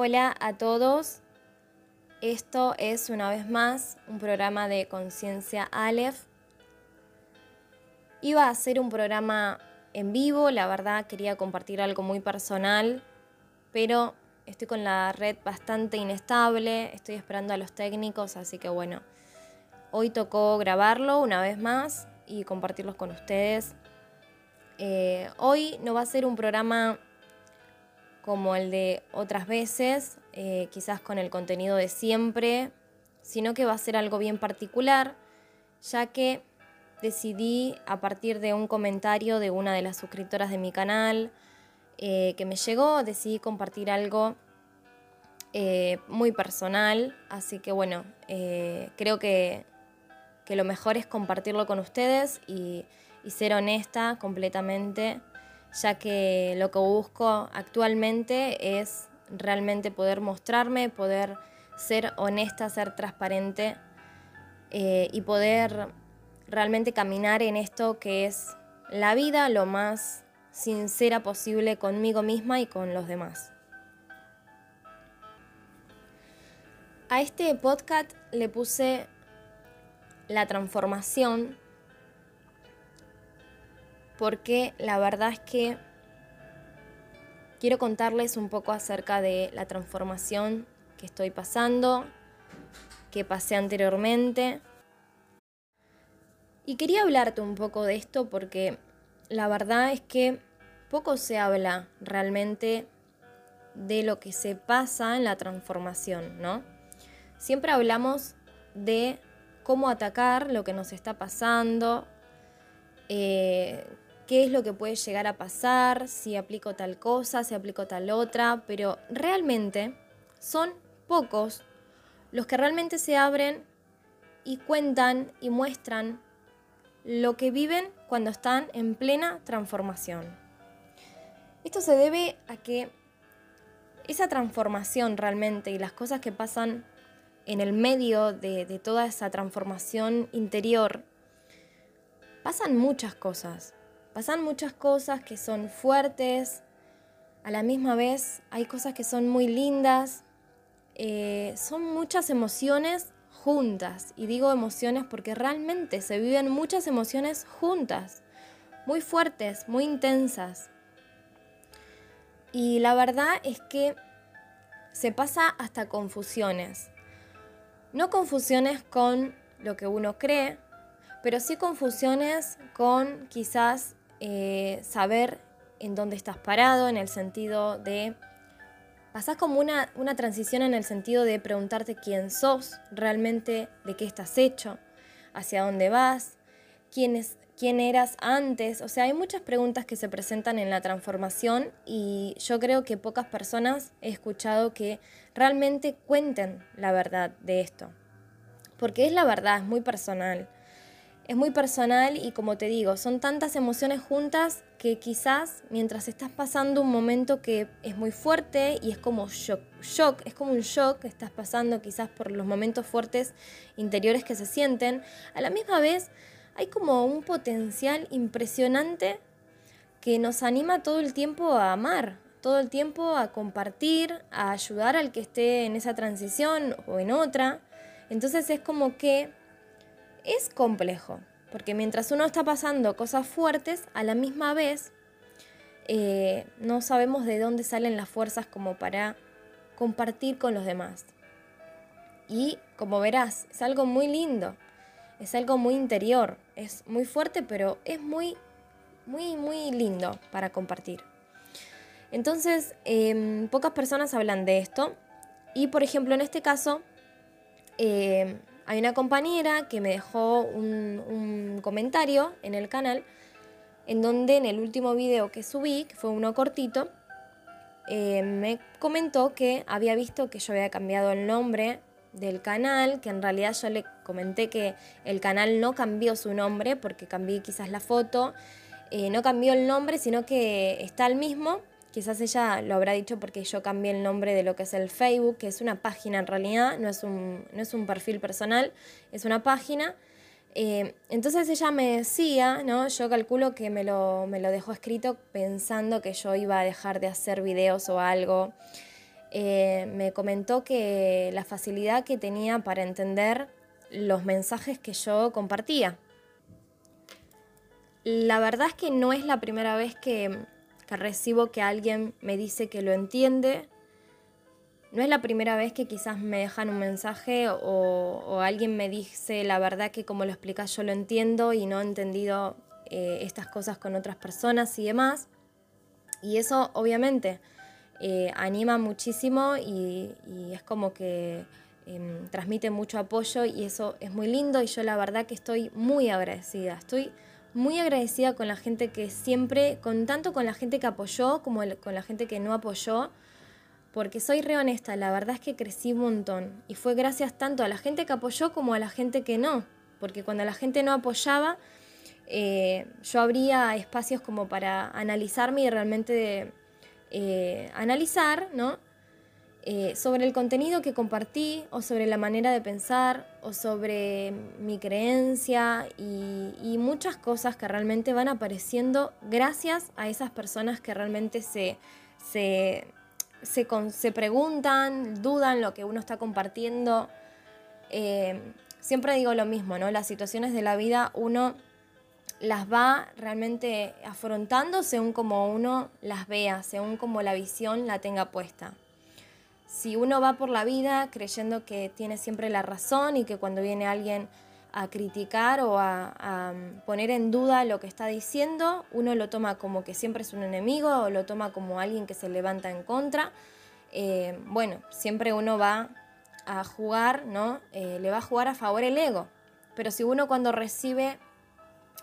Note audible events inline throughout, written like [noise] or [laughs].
Hola a todos. Esto es una vez más un programa de Conciencia Aleph. Iba a ser un programa en vivo, la verdad quería compartir algo muy personal, pero estoy con la red bastante inestable, estoy esperando a los técnicos, así que bueno, hoy tocó grabarlo una vez más y compartirlos con ustedes. Eh, hoy no va a ser un programa como el de otras veces, eh, quizás con el contenido de siempre, sino que va a ser algo bien particular, ya que decidí a partir de un comentario de una de las suscriptoras de mi canal eh, que me llegó, decidí compartir algo eh, muy personal, así que bueno, creo que, que, lo mejor es compartirlo con ustedes y, y ser honesta completamente ya que lo que busco actualmente es realmente poder mostrarme, poder ser honesta, ser transparente eh, y poder realmente caminar en esto que es la vida lo más sincera posible conmigo misma y con los demás. A este podcast le puse la transformación porque la verdad es que quiero contarles un poco acerca de la transformación que estoy pasando, que pasé anteriormente. Y quería hablarte un poco de esto porque la verdad es que poco se habla realmente de lo que se pasa en la transformación, ¿no? Siempre hablamos de cómo atacar lo que nos está pasando, eh, qué es lo que puede llegar a pasar, si aplico tal cosa, si aplico tal otra, pero realmente son pocos los que realmente se abren y cuentan y muestran lo que viven cuando están en plena transformación. Esto se debe a que esa transformación realmente y las cosas que pasan en el medio de, de toda esa transformación interior, pasan muchas cosas. Pasan muchas cosas que son fuertes, a la misma vez hay cosas que son muy lindas, eh, son muchas emociones juntas. Y digo emociones porque realmente se viven muchas emociones juntas, muy fuertes, muy intensas. Y la verdad es que se pasa hasta confusiones. No confusiones con lo que uno cree, pero sí confusiones con quizás eh, saber en dónde estás parado, en el sentido de... Pasás como una, una transición en el sentido de preguntarte quién sos, realmente de qué estás hecho, hacia dónde vas, quién, quién eras antes. O sea, hay muchas preguntas que se presentan en la transformación y yo creo que pocas personas he escuchado que realmente cuenten la verdad de esto. Porque es la verdad, es muy personal es muy personal y como te digo, son tantas emociones juntas que quizás mientras estás pasando un momento que es muy fuerte y es como shock, shock, es como un shock que estás pasando quizás por los momentos fuertes interiores que se sienten, a la misma vez hay como un potencial impresionante que nos anima todo el tiempo a amar, todo el tiempo a compartir, a ayudar al que esté en esa transición o en otra. Entonces es como que es complejo, porque mientras uno está pasando cosas fuertes, a la misma vez eh, no sabemos de dónde salen las fuerzas como para compartir con los demás. Y como verás, es algo muy lindo, es algo muy interior, es muy fuerte, pero es muy, muy, muy lindo para compartir. Entonces, em, pocas personas hablan de esto. Y por ejemplo, en este caso, em, hay una compañera que me dejó un, comentario en el canal en donde en el último video que subí, que fue uno cortito, eh, me comentó que había visto que yo había cambiado el nombre del canal, que en realidad yo le comenté que el canal no cambió su nombre porque cambié quizás la foto, eh, no cambió el nombre, sino que está el mismo, Quizás ella lo habrá dicho porque yo cambié el nombre de lo que es el Facebook, que es una página en realidad, no es un, no es un perfil personal, es una página. Eh, entonces ella me decía, ¿no? yo calculo que me lo, me lo dejó escrito pensando que yo iba a dejar de hacer videos o algo. eh, me comentó que la facilidad que tenía para entender los mensajes que yo compartía. La verdad es que no es la primera vez que, que recibo que alguien me dice que lo entiende. No es la primera vez que quizás me dejan un mensaje o, alguien me dice la verdad que como lo explicas yo lo entiendo y no he entendido eh, estas cosas con otras personas y demás. Y eso obviamente eh, anima muchísimo y, es como que em, transmite mucho apoyo y eso es muy lindo y yo la verdad que estoy muy agradecida. Estoy muy agradecida con la gente que siempre, con tanto con la gente que apoyó como con la gente que no apoyó, porque soy re honesta, la verdad es que crecí un montón y fue gracias tanto a la gente que apoyó como a la gente que no, porque cuando la gente no apoyaba, eh, yo abría espacios como para analizarme y realmente eh, analizar, ¿no? Eh, sobre el contenido que compartí o sobre la manera de pensar o sobre mi creencia y, muchas cosas que realmente van apareciendo gracias a esas personas que realmente se, se, se, preguntan, dudan lo que uno está compartiendo. Eh, siempre digo lo mismo, ¿no? Las situaciones de la vida uno las va realmente afrontando según como uno las vea, según como la visión la tenga puesta si uno va por la vida creyendo que tiene siempre la razón y que cuando viene alguien a criticar o a, um, poner en duda lo que está diciendo, uno lo toma como que siempre es un enemigo o lo toma como alguien que se levanta en contra. Eh, bueno, siempre uno va a jugar, ¿no? Eh, le va a jugar a favor el ego. Pero si uno cuando recibe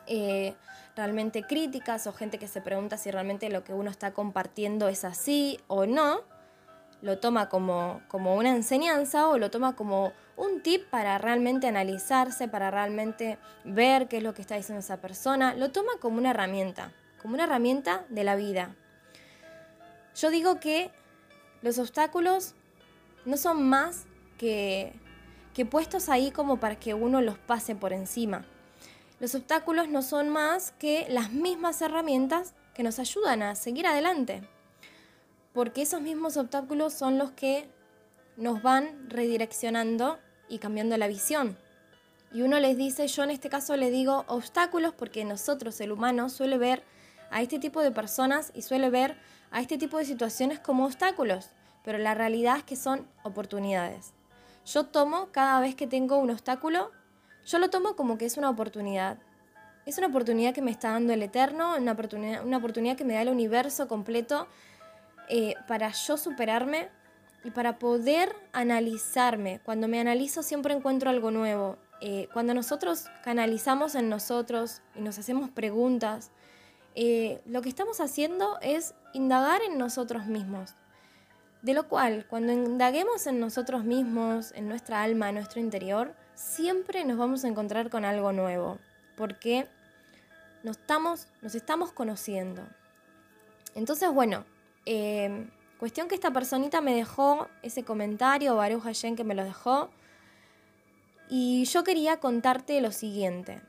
eh, realmente críticas o gente que se pregunta si realmente lo que uno está compartiendo es así o no, lo toma como, como una enseñanza o lo toma como un tip para realmente analizarse, para realmente ver qué es lo que está diciendo esa persona, lo toma como una herramienta, como una herramienta de la vida. Yo digo que los obstáculos no son más que, que puestos ahí como para que uno los pase por encima. Los obstáculos no son más que las mismas herramientas que nos ayudan a seguir adelante porque esos mismos obstáculos son los que nos van redireccionando y cambiando la visión. Y uno les dice, yo en este caso le digo obstáculos porque nosotros, el humano, suele ver a este tipo de personas y suele ver a este tipo de situaciones como obstáculos, pero la realidad es que son oportunidades. Yo tomo cada vez que tengo un obstáculo, yo lo tomo como que es una oportunidad. Es una oportunidad que me está dando el Eterno, una oportunidad, una oportunidad que me da el universo completo eh, para yo superarme y para poder analizarme. Cuando me analizo siempre encuentro algo nuevo. Eh, cuando nosotros canalizamos en nosotros y nos hacemos preguntas, eh, lo que estamos haciendo es indagar en nosotros mismos. De lo cual, cuando indaguemos en nosotros mismos, en nuestra alma, en nuestro interior, siempre nos vamos a encontrar con algo nuevo, porque nos estamos, nos estamos conociendo. Entonces, bueno, Em, cuestión que esta personita me dejó ese comentario, Baruch Hashem que me lo dejó. Y yo quería contarte lo siguiente.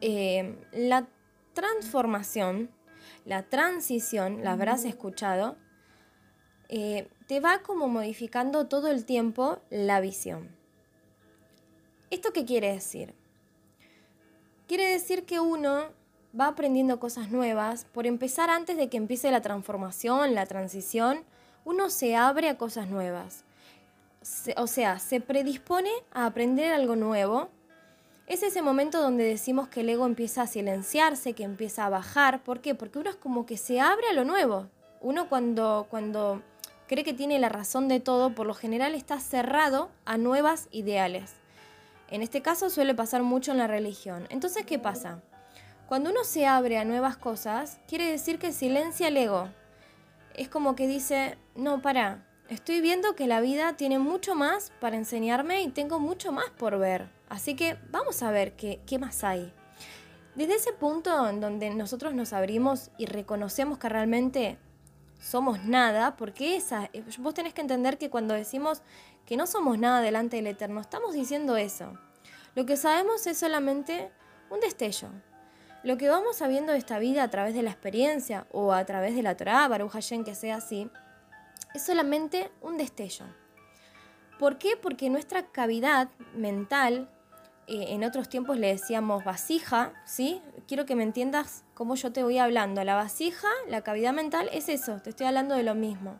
Em, la transformación, la transición, la habrás escuchado, eh, te va como modificando todo el tiempo la visión. ¿Esto qué quiere decir? Quiere decir que uno va aprendiendo cosas nuevas, por empezar antes de que empiece la transformación, la transición, uno se abre a cosas nuevas. o sea, se predispone a aprender algo nuevo. Es ese momento donde decimos que el ego empieza a silenciarse, que empieza a bajar. ¿Por qué? Porque uno es como que se abre a lo nuevo. Uno cuando, cuando cree que tiene la razón de todo, por lo general está cerrado a nuevas ideales. En este caso suele pasar mucho en la religión. Entonces, ¿qué pasa? Cuando uno se abre a nuevas cosas, quiere decir que silencia el ego. Es como que dice, no, para, estoy viendo que la vida tiene mucho más para enseñarme y tengo mucho más por ver. Así que vamos a ver qué, qué más hay. Desde ese punto en donde nosotros nos abrimos y reconocemos que realmente somos nada, porque esa, vos tenés que entender que cuando decimos que no somos nada delante del Eterno, estamos diciendo eso. Lo que sabemos es solamente un destello, lo que vamos sabiendo de esta vida a través de la experiencia o a través de la Torah, Baruch Hashem, que sea así, es solamente un destello. ¿Por qué? Porque nuestra cavidad mental, eh, en otros tiempos le decíamos vasija, ¿sí? Quiero que me entiendas cómo yo te voy hablando. La vasija, la cavidad mental, es eso, te estoy hablando de lo mismo.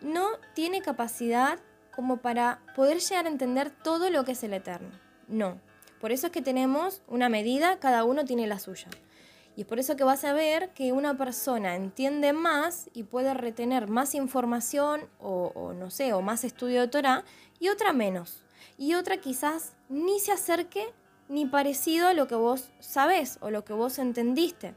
No tiene capacidad como para poder llegar a entender todo lo que es el eterno. No. Por eso es que tenemos una medida, cada uno tiene la suya. Y es por eso que vas a ver que una persona entiende más y puede retener más información o, no sé, o más estudio de Torah y otra menos. Y otra quizás ni se acerque ni parecido a lo que vos sabés o lo que vos entendiste.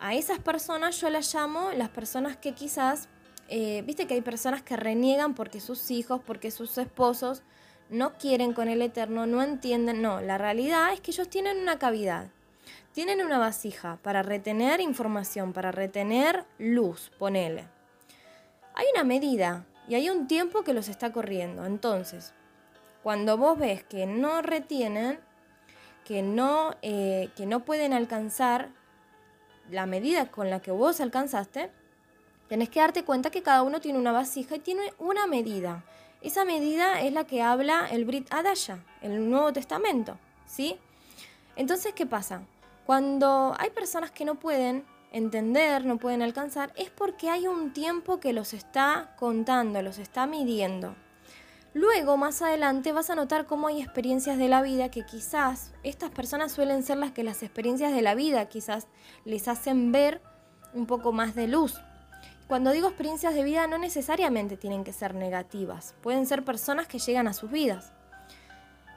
A esas personas yo las llamo las personas que quizás, eh, viste que hay personas que reniegan porque sus hijos, porque sus esposos no quieren con el Eterno, no entienden. No, la realidad es que ellos tienen una cavidad tienen una vasija para retener información, para retener luz, ponele. Hay una medida y hay un tiempo que los está corriendo. Entonces, cuando vos ves que no retienen, que no, eh, que no pueden alcanzar la medida con la que vos alcanzaste, tenés que darte cuenta que cada uno tiene una vasija y tiene una medida. Esa medida es la que habla el Brit Adaya, el Nuevo Testamento, ¿sí? Entonces, ¿qué pasa? Cuando hay personas que no pueden entender, no pueden alcanzar, es porque hay un tiempo que los está contando, los está midiendo. Luego, más adelante, vas a notar cómo hay experiencias de la vida que quizás estas personas suelen ser las que las experiencias de la vida quizás les hacen ver un poco más de luz. Cuando digo experiencias de vida no necesariamente tienen que ser negativas, pueden ser personas que llegan a sus vidas.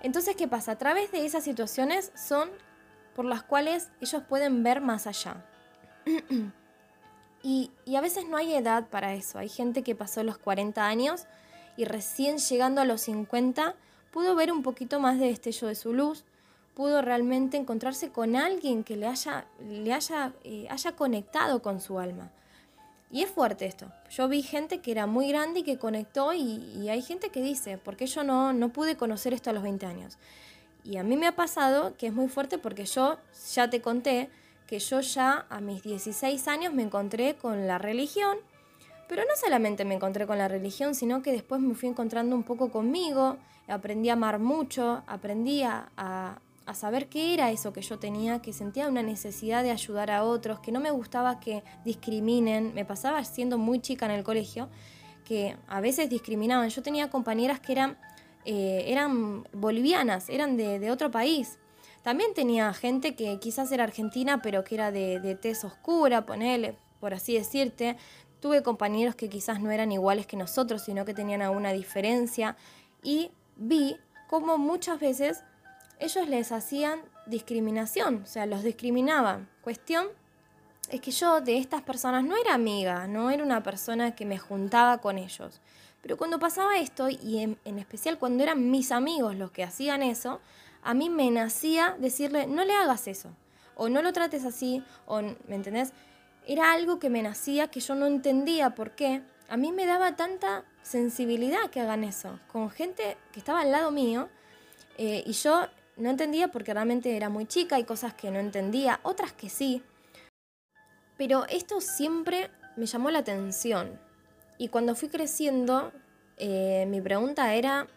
Entonces, ¿qué pasa? A través de esas situaciones son por las cuales ellos pueden ver más allá. [clears throat] y, a veces no hay edad para eso. Hay gente que pasó los 40 años y recién llegando a los 50 pudo ver un poquito más de destello de su luz, pudo realmente encontrarse con alguien que le haya, le haya, eh, haya conectado con su alma. Y es fuerte esto. Yo vi gente que era muy grande y que conectó y, hay gente que dice, ¿por qué yo no, no pude conocer esto a los 20 años? Y a mí me ha pasado que es muy fuerte porque yo ya te conté que yo ya a mis 16 años me encontré con la religión, pero no solamente me encontré con la religión, sino que después me fui encontrando un poco conmigo, aprendí a amar mucho, aprendí a, saber qué era eso que yo tenía, que sentía una necesidad de ayudar a otros, que no me gustaba que discriminen, me pasaba siendo muy chica en el colegio, que a veces discriminaban, yo tenía compañeras que eran eh, eran bolivianas, eran de, otro país. También tenía gente que quizás era argentina, pero que era de, de tez oscura, ponele, por así decirte. Tuve compañeros que quizás no eran iguales que nosotros, sino que tenían alguna diferencia. Y vi cómo muchas veces ellos les hacían discriminación, o sea, los discriminaban. Cuestión es que yo de estas personas no era amiga, no era una persona que me juntaba con ellos. Pero cuando pasaba esto, y en, especial cuando eran mis amigos los que hacían eso, a mí me nacía decirle, no le hagas eso, o no lo trates así, o, ¿me entendés? Era algo que me nacía, que yo no entendía por qué. A mí me daba tanta sensibilidad que hagan eso, con gente que estaba al lado mío, eh, y yo no entendía porque realmente era muy chica, hay cosas que no entendía, otras que sí. Pero esto siempre me llamó la atención. Y cuando fui creciendo, eh, mi pregunta era,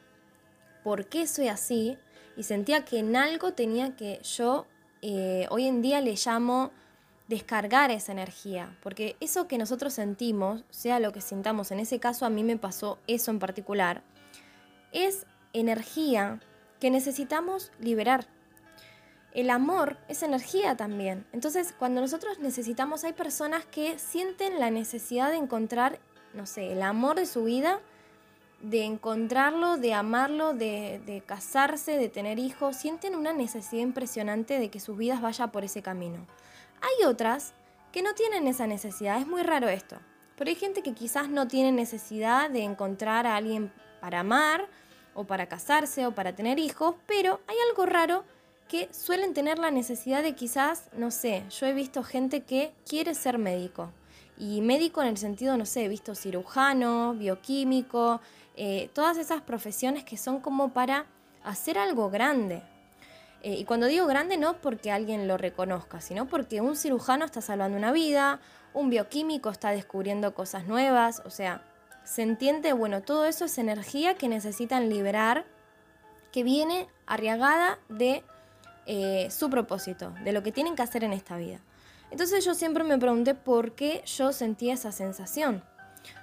¿por qué soy así? Y sentía que en algo tenía que yo, eh, hoy en día le llamo descargar esa energía, porque eso que nosotros sentimos, sea lo que sintamos, en ese caso a mí me pasó eso en particular, es energía que necesitamos liberar. El amor es energía también. Entonces, cuando nosotros necesitamos, hay personas que sienten la necesidad de encontrar no sé, el amor de su vida, de encontrarlo, de amarlo, de, casarse, de tener hijos, sienten una necesidad impresionante de que sus vidas vayan por ese camino. Hay otras que no tienen esa necesidad, es muy raro esto. Pero hay gente que quizás no tiene necesidad de encontrar a alguien para amar, o para casarse, o para tener hijos, pero hay algo raro que suelen tener la necesidad de quizás, no sé, yo he visto gente que quiere ser médico, y médico en el sentido, no sé, he visto cirujano, bioquímico, eh, todas esas profesiones que son como para hacer algo grande. Eh, y cuando digo grande no porque alguien lo reconozca, sino porque un cirujano está salvando una vida, un bioquímico está descubriendo cosas nuevas, o sea, se entiende, bueno, todo eso es energía que necesitan liberar, que viene arriagada de eh, su propósito, de lo que tienen que hacer en esta vida. Entonces yo siempre me pregunté por qué yo sentía esa sensación.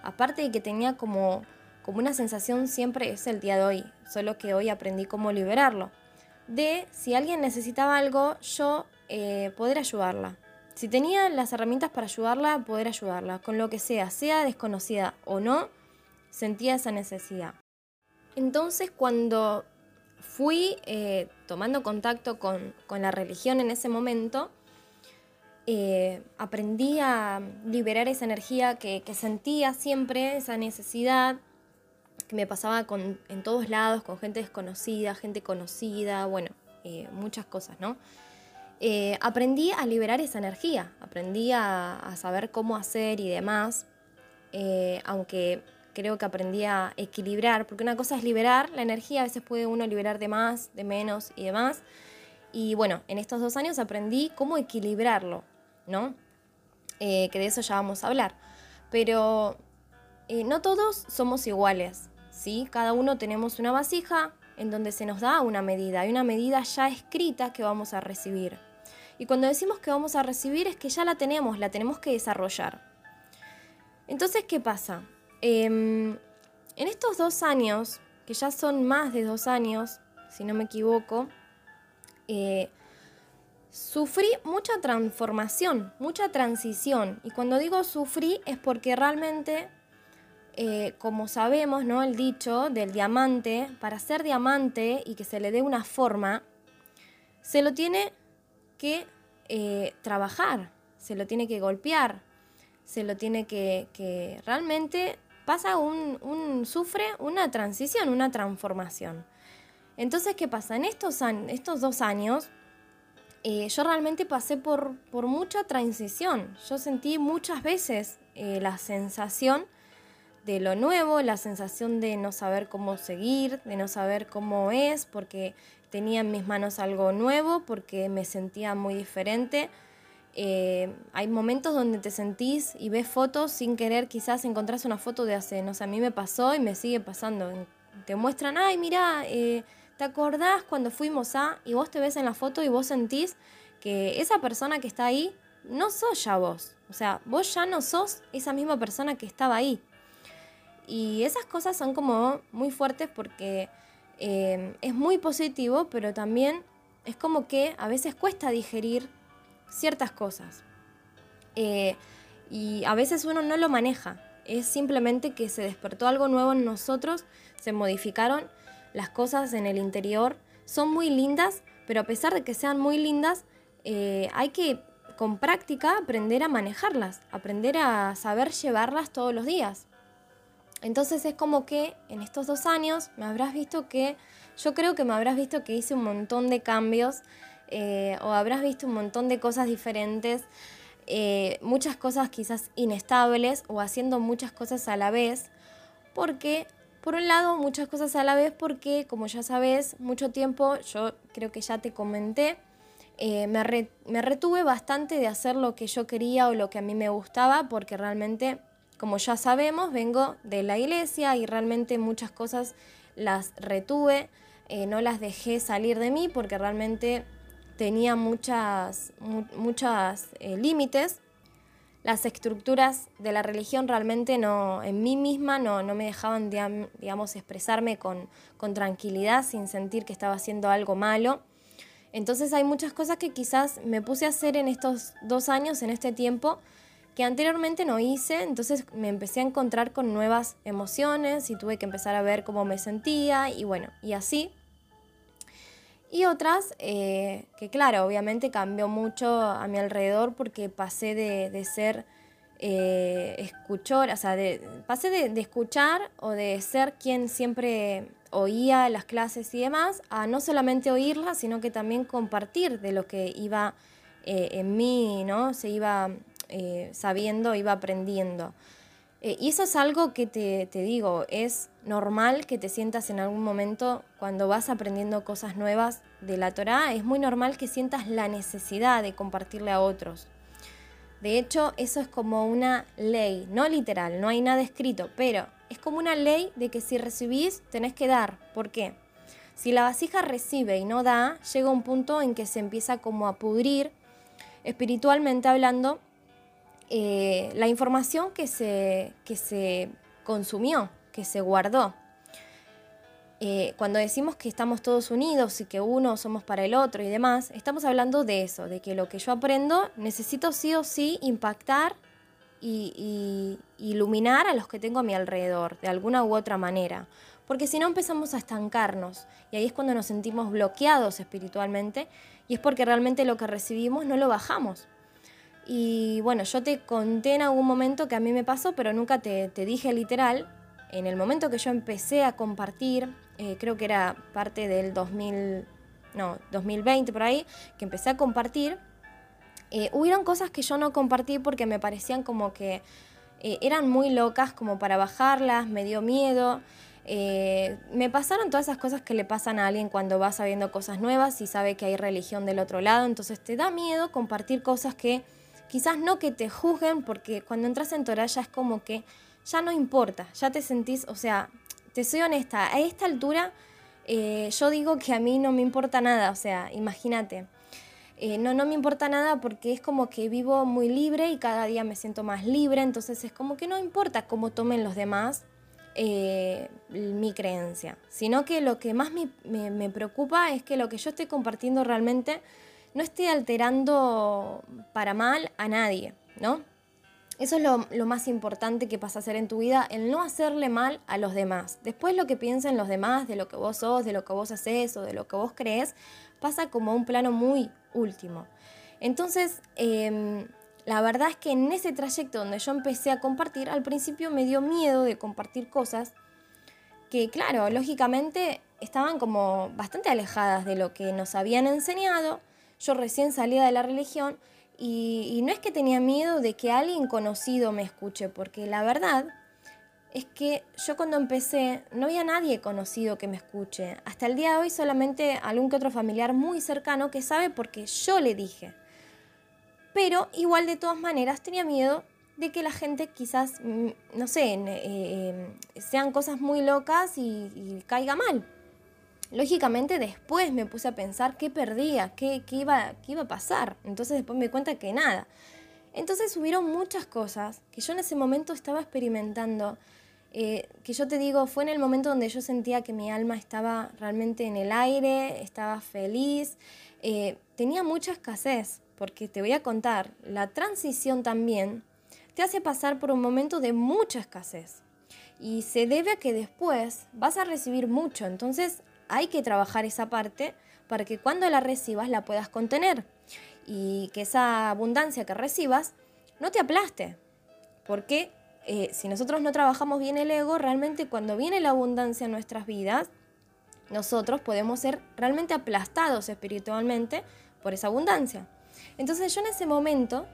Aparte de que tenía como, como una sensación siempre es el día de hoy, solo que hoy aprendí cómo liberarlo. De si alguien necesitaba algo, yo eh, poder ayudarla. Si tenía las herramientas para ayudarla, poder ayudarla, con lo que sea, sea desconocida o no, sentía esa necesidad. Entonces cuando fui eh, tomando contacto con, la religión en ese momento, eh, aprendí a liberar esa energía que, sentía siempre, esa necesidad que me pasaba en todos lados, con gente desconocida, gente conocida, bueno, eh, muchas cosas, ¿no? aprendí a liberar esa energía, aprendí a, a saber cómo hacer y demás, aunque creo que aprendí a equilibrar, porque una cosa es liberar la energía, a veces puede uno liberar de más, de menos y demás. Y bueno, en estos dos años aprendí cómo equilibrarlo, ¿no? Eh, que de eso ya vamos a hablar. Pero eh, no todos somos iguales, ¿sí? Cada uno tenemos una vasija en donde se nos da una medida, hay una medida ya escrita que vamos a recibir. Y cuando decimos que vamos a recibir es que ya la tenemos, la tenemos que desarrollar. Entonces, ¿qué pasa? Em, en estos dos años, que ya son más de dos años, si no me equivoco, eh, sufrí mucha transformación, mucha transición. Y cuando digo sufrí es porque realmente, eh, como sabemos, ¿no? El dicho del diamante, para ser diamante y que se le dé una forma, se lo tiene que eh, trabajar, se lo tiene que golpear, se lo tiene que, que realmente pasa un, sufre una transición, una transformación. Entonces, ¿qué pasa? En estos, estos dos años, eh, yo realmente pasé por, por, mucha transición. Yo sentí muchas veces eh, la sensación de lo nuevo, la sensación de no saber cómo seguir, de no saber cómo es, porque tenía en mis manos algo nuevo, porque me sentía muy diferente. Eh, hay momentos donde te sentís y ves fotos sin querer, quizás encontrás una foto de hace, no sé, a mí me pasó y me sigue pasando. Te muestran, ay, mira, eh, ¿te acordás cuando fuimos a? Y vos te ves en la foto y vos sentís que esa persona que está ahí no sos ya vos. O sea, vos ya no sos esa misma persona que estaba ahí. Y esas cosas son como muy fuertes porque eh, es muy positivo, pero también es como que a veces cuesta digerir ciertas cosas. Eh, y a veces uno no lo maneja. Es simplemente que se despertó algo nuevo en nosotros, se modificaron las cosas en el interior. Son muy lindas, pero a pesar de que sean muy lindas, eh, hay que con práctica aprender a manejarlas, aprender a saber llevarlas todos los días. Entonces es como que en estos dos años me habrás visto que, yo creo que me habrás visto que hice un montón de cambios eh, o habrás visto un montón de cosas diferentes, eh, muchas cosas quizás inestables o haciendo muchas cosas a la vez, porque, por un lado, muchas cosas a la vez porque, como ya sabes, mucho tiempo, yo creo que ya te comenté, eh, me, me retuve bastante de hacer lo que yo quería o lo que a mí me gustaba, porque realmente, como ya sabemos, vengo de la iglesia y realmente muchas cosas las retuve, no las dejé salir de mí porque realmente tenía muchas, muchas eh, límites. Las estructuras de la religión realmente no, en mí misma no, no me dejaban, digamos, expresarme con, con tranquilidad sin sentir que estaba haciendo algo malo. Entonces hay muchas cosas que quizás me puse a hacer en estos dos años, en este tiempo, que anteriormente no hice, entonces me empecé a encontrar con nuevas emociones y tuve que empezar a ver cómo me sentía y bueno, y así y otras eh, que, claro, obviamente cambió mucho a mi alrededor porque pasé de, ser eh, escuchor, o sea, de, pasé de, escuchar o de ser quien siempre oía las clases y demás, a no solamente oírlas, sino que también compartir de lo que iba eh, en mí, ¿no? Se iba sabiendo, iba aprendiendo. Eh, y eso es algo que te, digo, es normal que te sientas en algún momento cuando vas aprendiendo cosas nuevas de la Torá, es muy normal que sientas la necesidad de compartirle a otros, De hecho, eso es como una ley, no literal, no hay nada escrito, pero es como una ley de que si recibís, tenés que dar. ¿Por qué? Si la vasija recibe y no da, llega un punto en que se empieza como a pudrir, espiritualmente hablando, eh, la información que se, que se consumió, que se guardó. Eh, cuando decimos que estamos todos unidos y que uno somos para el otro y demás, estamos hablando de eso, de que lo que yo aprendo necesito sí o sí impactar y, iluminar a los que tengo a mi alrededor, de alguna u otra manera. Porque si no empezamos a estancarnos y ahí es cuando nos sentimos bloqueados espiritualmente y es porque realmente lo que recibimos no lo bajamos. Y bueno, yo te conté en algún momento que a mí me pasó, pero nunca te, te dije literal. En el momento que yo empecé a compartir, eh, creo que era parte del 2000, no, 2020 por ahí, que empecé a compartir, eh, hubieron cosas que yo no compartí porque me parecían como que eh, eran muy locas como para bajarlas, me dio miedo. me pasaron todas esas cosas que le pasan a alguien cuando va sabiendo cosas nuevas y sabe que hay religión del otro lado, entonces te da miedo compartir cosas que quizás no que te juzguen, porque cuando entras en Torah ya es como que ya no importa, ya te sentís, o sea, te soy honesta, a esta altura eh, yo digo que a mí no me importa nada, o sea, imagínate. Eh, no, no me importa nada porque es como que vivo muy libre y cada día me siento más libre, entonces es como que no importa cómo tomen los demás eh, mi creencia, sino que lo que más me, me, preocupa es que lo que yo esté compartiendo realmente no esté alterando para mal a nadie, ¿no? Eso es lo, más importante que pasa a hacer en tu vida, el no hacerle mal a los demás. Después lo que piensen los demás, de lo que vos sos, de lo que vos haces o de lo que vos crees, pasa como un plano muy último. Entonces, em, la verdad es que en ese trayecto donde yo empecé a compartir, al principio me dio miedo de compartir cosas que, claro, lógicamente estaban como bastante alejadas de lo que nos habían enseñado. Yo recién salía de la religión y, no es que tenía miedo de que alguien conocido me escuche, porque la verdad es que yo cuando empecé no había nadie conocido que me escuche. Hasta el día de hoy solamente algún que otro familiar muy cercano que sabe porque yo le dije. Pero igual de todas maneras tenía miedo de que la gente quizás, mm, no sé, eh, eh, sean cosas muy locas y caiga mal. Lógicamente después me puse a pensar qué perdía, qué, iba, qué iba a pasar. Entonces después me di cuenta que nada. Entonces hubieron muchas cosas que yo en ese momento estaba experimentando, eh, que yo te digo, fue en el momento donde yo sentía que mi alma estaba realmente en el aire, estaba feliz, eh, tenía mucha escasez, porque te voy a contar, la transición también te hace pasar por un momento de mucha escasez. Y se debe a que después vas a recibir mucho. Entonces hay que trabajar esa parte para que cuando la recibas la puedas contener y que esa abundancia que recibas no te aplaste. Porque eh, si nosotros no trabajamos bien el ego, realmente cuando viene la abundancia en nuestras vidas, nosotros podemos ser realmente aplastados espiritualmente por esa abundancia. Entonces yo en ese momento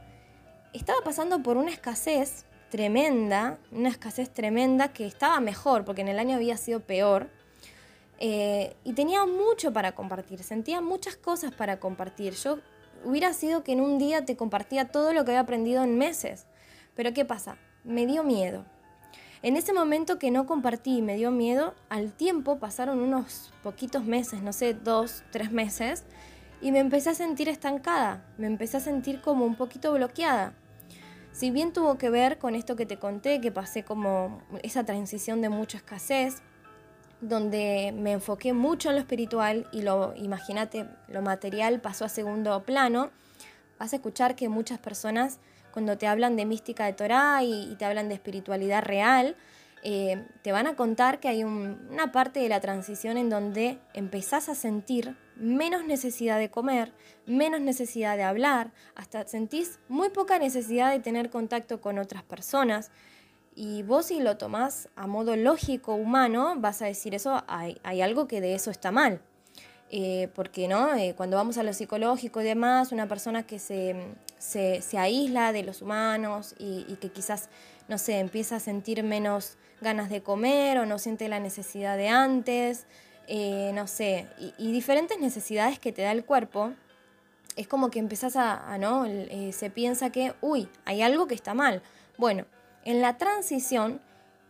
estaba pasando por una escasez tremenda, una escasez tremenda que estaba mejor, porque en el año había sido peor, eh, y tenía mucho para compartir, sentía muchas cosas para compartir. Yo hubiera sido que en un día te compartía todo lo que había aprendido en meses. Pero ¿qué pasa? Me dio miedo. En ese momento que no compartí y me dio miedo, al tiempo pasaron unos poquitos meses, no sé, dos, tres meses, y me empecé a sentir estancada, me empecé a sentir como un poquito bloqueada. Si bien tuvo que ver con esto que te conté, que pasé como esa transición de mucha escasez, donde me enfoqué mucho en lo espiritual y lo, imagínate, lo material pasó a segundo plano, vas a escuchar que muchas personas cuando te hablan de mística de Torah y, te hablan de espiritualidad real, eh, te van a contar que hay una parte de la transición en donde empezás a sentir menos necesidad de comer, menos necesidad de hablar, hasta sentís muy poca necesidad de tener contacto con otras personas, y vos si lo tomás a modo lógico, humano, vas a decir eso, hay, algo que de eso está mal. Eh, porque no, eh, cuando vamos a lo psicológico y demás, una persona que se, se, aísla de los humanos y, que quizás, no sé, empieza a sentir menos ganas de comer o no siente la necesidad de antes, eh, no sé, y, diferentes necesidades que te da el cuerpo, es como que empezás a, ¿no? Eh, se piensa que, uy, hay algo que está mal. Bueno, en la transición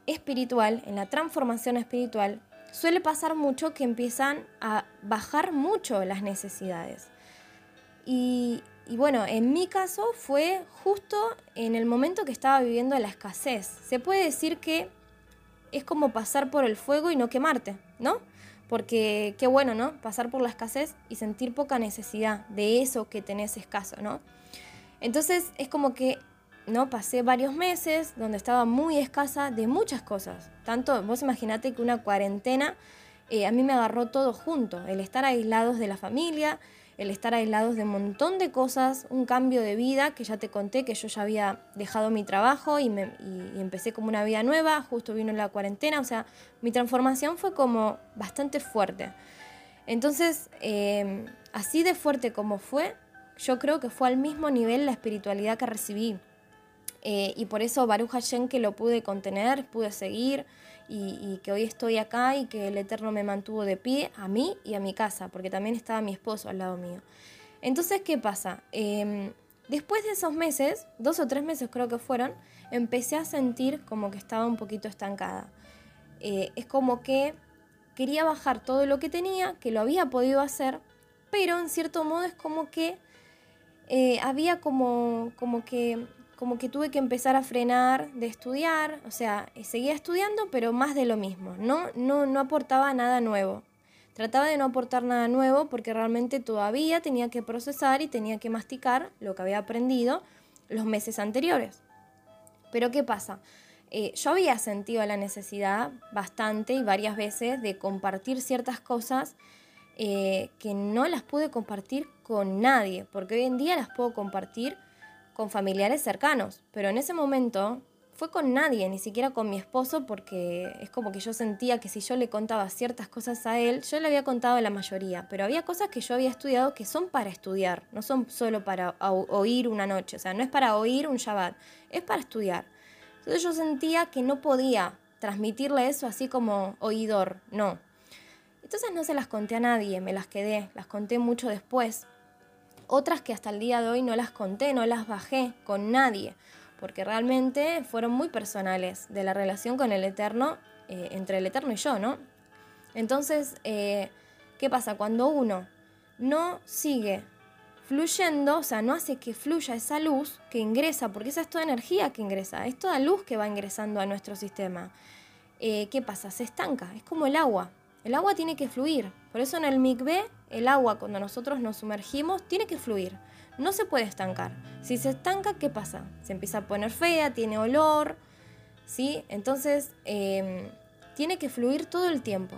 espiritual, en la transformación espiritual, suele pasar mucho que empiezan a bajar mucho las necesidades. Y, bueno, en mi caso fue justo en el momento que estaba viviendo la escasez. Se puede decir que es como pasar por el fuego y no quemarte, ¿no? Porque qué bueno, ¿no? Pasar por la escasez y sentir poca necesidad de eso que tenés escaso, ¿no? Entonces es como que, ¿no? Pasé varios meses donde estaba muy escasa de muchas cosas. Tanto, vos imaginate que una cuarentena eh, a mí me agarró todo junto, el estar aislados de la familia, el estar aislados de un montón de cosas, un cambio de vida, que ya te conté que yo ya había dejado mi trabajo y, me, empecé como una vida nueva, justo vino la cuarentena, o sea, mi transformación fue como bastante fuerte. Entonces, em, así de fuerte como fue, yo creo que fue al mismo nivel la espiritualidad que recibí. Eh, y por eso Baruch Hashem que lo pude contener, pude seguir y, que hoy estoy acá y que el Eterno me mantuvo de pie a mí y a mi casa, porque también estaba mi esposo al lado mío. Entonces, ¿qué pasa? Em, después de esos meses, dos o tres meses creo que fueron, empecé a sentir como que estaba un poquito estancada. Eh, es como que quería bajar todo lo que tenía, que lo había podido hacer, pero en cierto modo es como que eh, había como, como que como que tuve que empezar a frenar de estudiar, o sea, eh, seguía estudiando, pero más de lo mismo, no, no, no aportaba nada nuevo. Trataba de no aportar nada nuevo porque realmente todavía tenía que procesar y tenía que masticar lo que había aprendido los meses anteriores. Pero ¿qué pasa? Eh, yo había sentido la necesidad bastante y varias veces de compartir ciertas cosas eh, que no las pude compartir con nadie, porque hoy en día las puedo compartir con familiares cercanos, pero en ese momento fue con nadie, ni siquiera con mi esposo, porque es como que yo sentía que si yo le contaba ciertas cosas a él, yo le había contado la mayoría, pero había cosas que yo había estudiado que son para estudiar, no son solo para oír una noche, o sea, no es para oír un Shabbat, es para estudiar. Entonces yo sentía que no podía transmitirle eso así como oidor, no. Entonces no se las conté a nadie, me las quedé, las conté mucho después, otras que hasta el día de hoy no las conté, no las bajé con nadie, porque realmente fueron muy personales de la relación con el Eterno, eh, entre el Eterno y yo, ¿no? Entonces, eh, ¿qué pasa? Cuando uno no sigue fluyendo, o sea, no hace que fluya esa luz que ingresa, porque esa es toda energía que ingresa, es toda luz que va ingresando a nuestro sistema. Eh, ¿Qué pasa? Se estanca, es como el agua. El agua tiene que fluir. Por eso en el mikveh, el agua cuando nosotros nos sumergimos tiene que fluir. No se puede estancar. Si se estanca, ¿qué pasa? Se empieza a poner fea, tiene olor, ¿sí? Entonces, em, tiene que fluir todo el tiempo.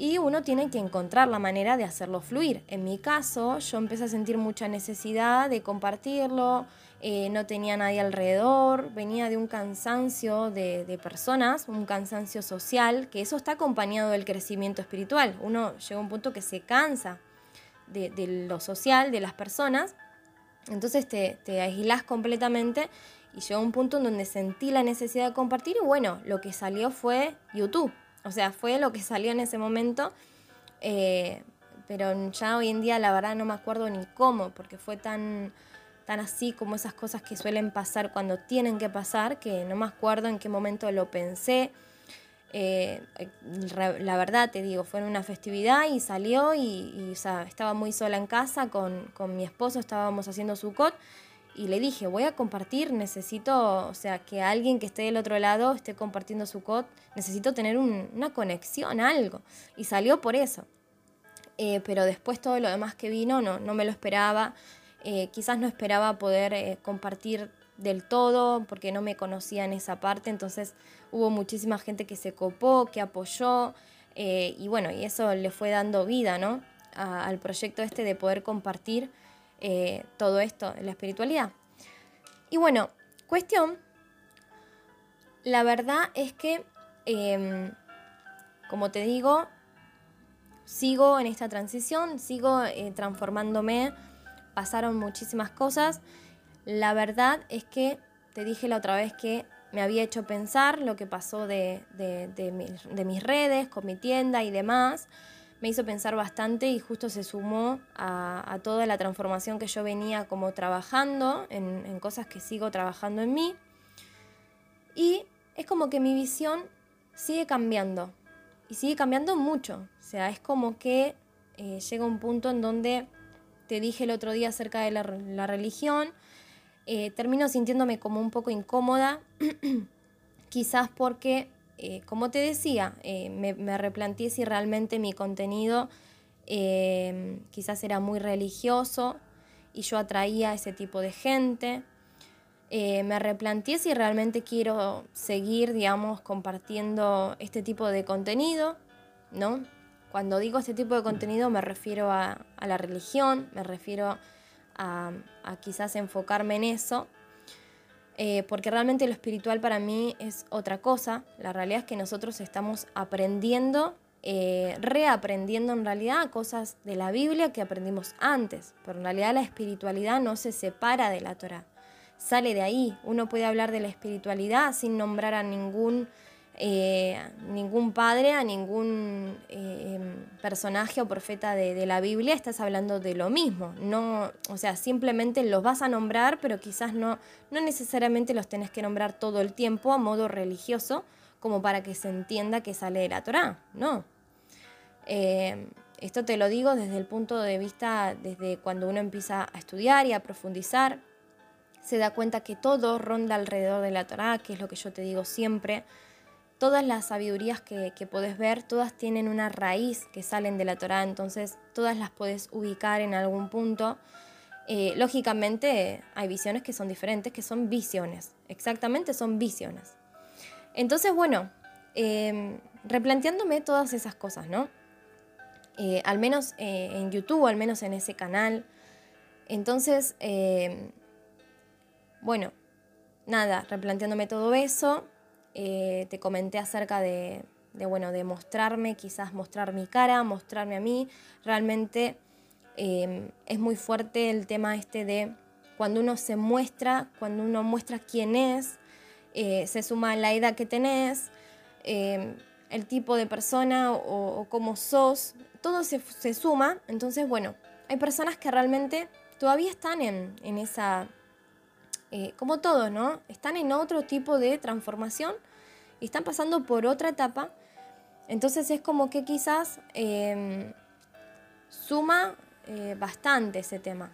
Y uno tiene que encontrar la manera de hacerlo fluir. En mi caso, yo empecé a sentir mucha necesidad de compartirlo, eh, no tenía nadie alrededor, venía de un cansancio de, personas, un cansancio social, que eso está acompañado del crecimiento espiritual. Uno llega a un punto que se cansa de, lo social, de las personas, entonces te, te aislás completamente y llegó un punto en donde sentí la necesidad de compartir y bueno, lo que salió fue YouTube, o sea, fue lo que salió en ese momento. Eh, pero ya hoy en día la verdad no me acuerdo ni cómo, porque fue tan tan así como esas cosas que suelen pasar cuando tienen que pasar, que no me acuerdo en qué momento lo pensé. Eh, la verdad te digo, fue en una festividad y salió y, estaba muy sola en casa con, mi esposo, estábamos haciendo su cot y le dije, voy a compartir, necesito, o sea, que alguien que esté del otro lado esté compartiendo su cot, necesito tener una conexión, algo. Y salió por eso. Eh, pero después todo lo demás que vino no, no me lo esperaba. Eh, quizás no esperaba poder eh, compartir del todo porque no me conocía en esa parte, entonces hubo muchísima gente que se copó, que apoyó y bueno, y eso le fue dando vida ¿no? al proyecto este de poder compartir todo esto la espiritualidad. Y bueno, cuestión, la verdad es que, em, como te digo, sigo en esta transición, sigo transformándome pasaron muchísimas cosas. La verdad es que te dije la otra vez que me había hecho pensar lo que pasó de, mis, redes, con mi tienda y demás. Me hizo pensar bastante y justo se sumó a, toda la transformación que yo venía como trabajando en, cosas que sigo trabajando en mí. Y es como que mi visión sigue cambiando y sigue cambiando mucho. O sea, es como que eh, llega un punto en donde te dije el otro día acerca de la, religión, eh, termino sintiéndome como un poco incómoda, [clears throat] quizás porque eh, como te decía, eh, me, replanteé si realmente mi contenido eh, quizás era muy religioso y yo atraía a ese tipo de gente. me replanteé si realmente quiero seguir, digamos, compartiendo este tipo de contenido, ¿no? Cuando digo este tipo de contenido me refiero a, la religión, me refiero a quizás enfocarme en eso eh, porque realmente lo espiritual para mí es otra cosa. La realidad es que nosotros estamos aprendiendo, eh, reaprendiendo en realidad cosas de la Biblia que aprendimos antes, pero en realidad la espiritualidad no se separa de la Torah, sale de ahí. Uno puede hablar de la espiritualidad sin nombrar a ningún eh, ningún padre, a ningún eh, em, personaje o profeta de, la Biblia, estás hablando de lo mismo. No, o sea, simplemente los vas a nombrar, pero quizás no, no necesariamente los tenés que nombrar todo el tiempo a modo religioso, como para que se entienda que sale de la Torá. No. Eh, esto te lo digo desde el punto de vista, desde cuando uno empieza a estudiar y a profundizar, se da cuenta que todo ronda alrededor de la Torá, que es lo que yo te digo siempre todas las sabidurías que, que podés ver, todas tienen una raíz que salen de la Torá, entonces todas las podés ubicar en algún punto. Eh, lógicamente hay visiones que son diferentes, que son visiones, exactamente son visiones. Entonces, bueno, em, replanteándome todas esas cosas, ¿no? Eh, al menos eh, en YouTube, al menos en ese canal. Entonces, em, bueno, nada, replanteándome todo eso, eh, te comenté acerca de, bueno, de mostrarme, quizás mostrar mi cara, mostrarme a mí. Realmente em, es muy fuerte el tema este de cuando uno se muestra, cuando uno muestra quién es, eh, se suma la edad que tenés, em, el tipo de persona o, cómo sos, todo se, suma. Entonces, bueno, hay personas que realmente todavía están en, en esa eh, como todos, ¿no? Están en otro tipo de transformación y están pasando por otra etapa. Entonces es como que quizás em, suma eh, bastante ese tema.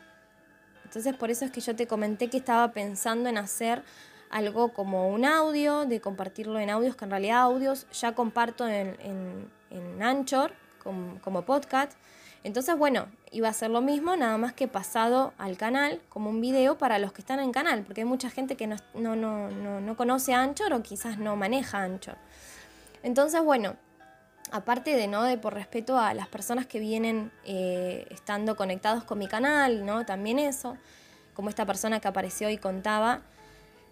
Entonces por eso es que yo te comenté que estaba pensando en hacer algo como un audio, de compartirlo en audios, que en realidad audios ya comparto en, en, Anchor como, como podcast. Entonces, bueno, iba a ser lo mismo, nada más que pasado al canal como un video para los que están en canal, porque hay mucha gente que no, no, no, no conoce Anchor o quizás no maneja Anchor. Entonces, bueno, aparte de no de por respeto a las personas que vienen eh, estando conectados con mi canal, ¿no? También eso, como esta persona que apareció y contaba.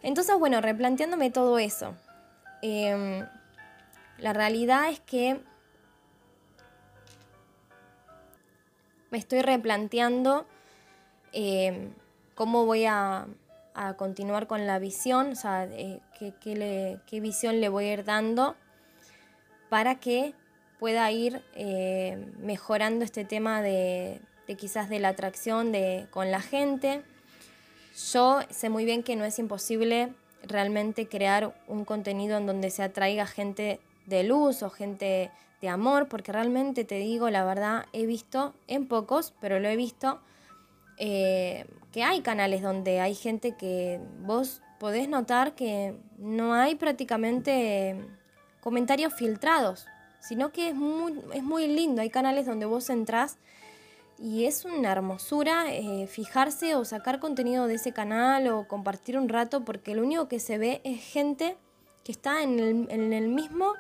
Entonces, bueno, replanteándome todo eso. Em, la realidad es que me estoy replanteando eh, cómo voy a, continuar con la visión, o sea, eh, qué, visión le voy a ir dando para que pueda ir eh, mejorando este tema de, quizás de la atracción de, con la gente. Yo sé muy bien que no es imposible realmente crear un contenido en donde se atraiga gente de luz o gente de amor, porque realmente te digo, la verdad, he visto, en pocos, pero lo he visto, eh, que hay canales donde hay gente que vos podés notar que no hay prácticamente comentarios filtrados, sino que es muy, es muy lindo. Hay canales donde vos entrás y es una hermosura eh, fijarse o sacar contenido de ese canal o compartir un rato, porque lo único que se ve es gente que está en el, en el mismo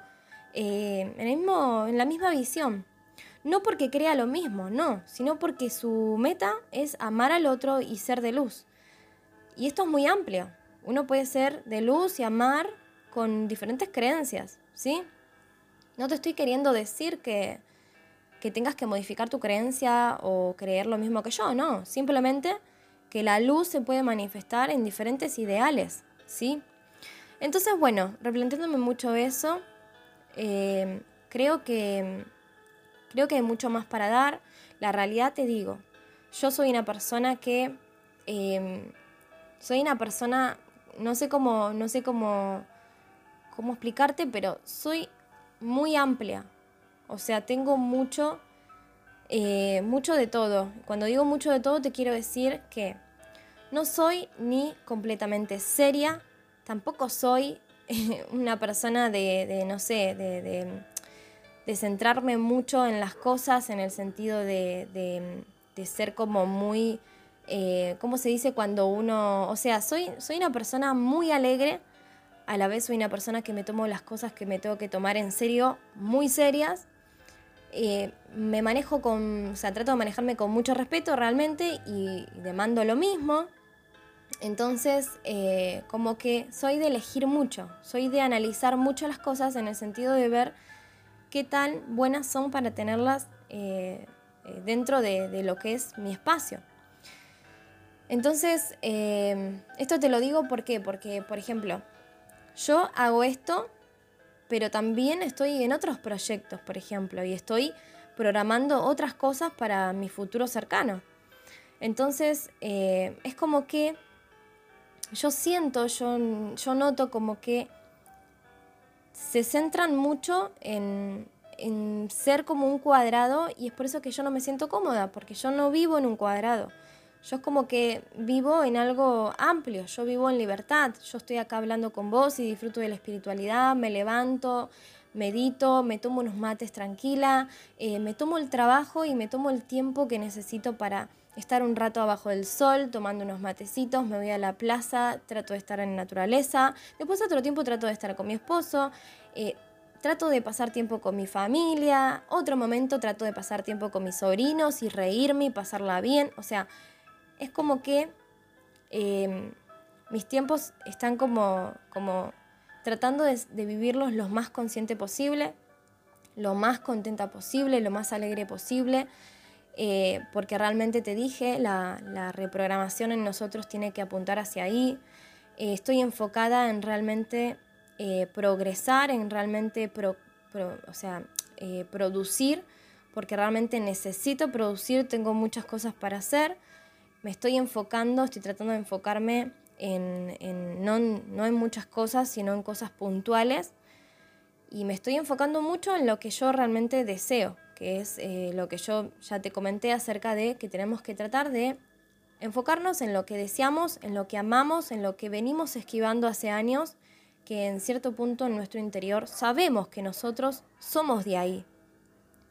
eh, en, el mismo, en la misma visión. No porque crea lo mismo, no, sino porque su meta es amar al otro y ser de luz. Y esto es muy amplio. Uno puede ser de luz y amar con diferentes creencias, ¿sí? No te estoy queriendo decir que, que tengas que modificar tu creencia o creer lo mismo que yo, no. Simplemente que la luz se puede manifestar en diferentes ideales, ¿sí? Entonces, bueno, replanteándome mucho eso, eh, creo que, Creo que hay mucho más para dar. La realidad te digo, yo soy una persona que... Em, soy una persona, no sé cómo, no sé cómo, cómo explicarte, pero soy muy amplia. O sea, tengo mucho, eh, mucho de todo. Cuando digo mucho de todo, te quiero decir que no soy ni completamente seria, tampoco soy [laughs] una persona de, no sé, de, centrarme mucho en las cosas, en el sentido de, ser como muy, eh, ¿cómo se dice cuando uno, o sea, soy, soy una persona muy alegre, a la vez soy una persona que me tomo las cosas que me tengo que tomar en serio, muy serias. Eh, me manejo con, o sea, trato de manejarme con mucho respeto realmente y, demando lo mismo. Entonces, eh, como que soy de elegir mucho, soy de analizar mucho las cosas en el sentido de ver qué tan buenas son para tenerlas eh, dentro de, de, lo que es mi espacio. Entonces, esto te lo digo ¿por qué? porque, por ejemplo, yo hago esto, pero también estoy en otros proyectos, por ejemplo, y estoy programando otras cosas para mi futuro cercano. Entonces, eh, es como que yo siento, yo, yo noto como que se centran mucho en, en ser como un cuadrado y es por eso que yo no me siento cómoda, porque yo no vivo en un cuadrado. Yo es como que vivo en algo amplio, yo vivo en libertad, yo estoy acá hablando con vos y disfruto de la espiritualidad, me levanto, medito, me tomo unos mates tranquila, eh, me tomo el trabajo y me tomo el tiempo que necesito para estar un rato abajo del sol, tomando unos matecitos, me voy a la plaza, trato de estar en naturaleza, después otro tiempo trato de estar con mi esposo. Eh, trato de pasar tiempo con mi familia, otro momento trato de pasar tiempo con mis sobrinos y reírme y pasarla bien. O sea, es como que em, mis tiempos están como, como tratando de, vivirlos lo más consciente posible, lo más contenta posible, lo más alegre posible, eh, porque realmente te dije, la, reprogramación en nosotros tiene que apuntar hacia ahí. Eh, estoy enfocada en realmente eh, progresar, en realmente o sea, producir, porque realmente necesito producir, tengo muchas cosas para hacer me estoy enfocando, estoy tratando de enfocarme en, no, en muchas cosas, sino en cosas puntuales. Y me estoy enfocando mucho en lo que yo realmente deseo, que es eh, lo que yo ya te comenté acerca de que tenemos que tratar de enfocarnos en lo que deseamos, en lo que amamos, en lo que venimos esquivando hace años, que en cierto punto en nuestro interior sabemos que nosotros somos de ahí,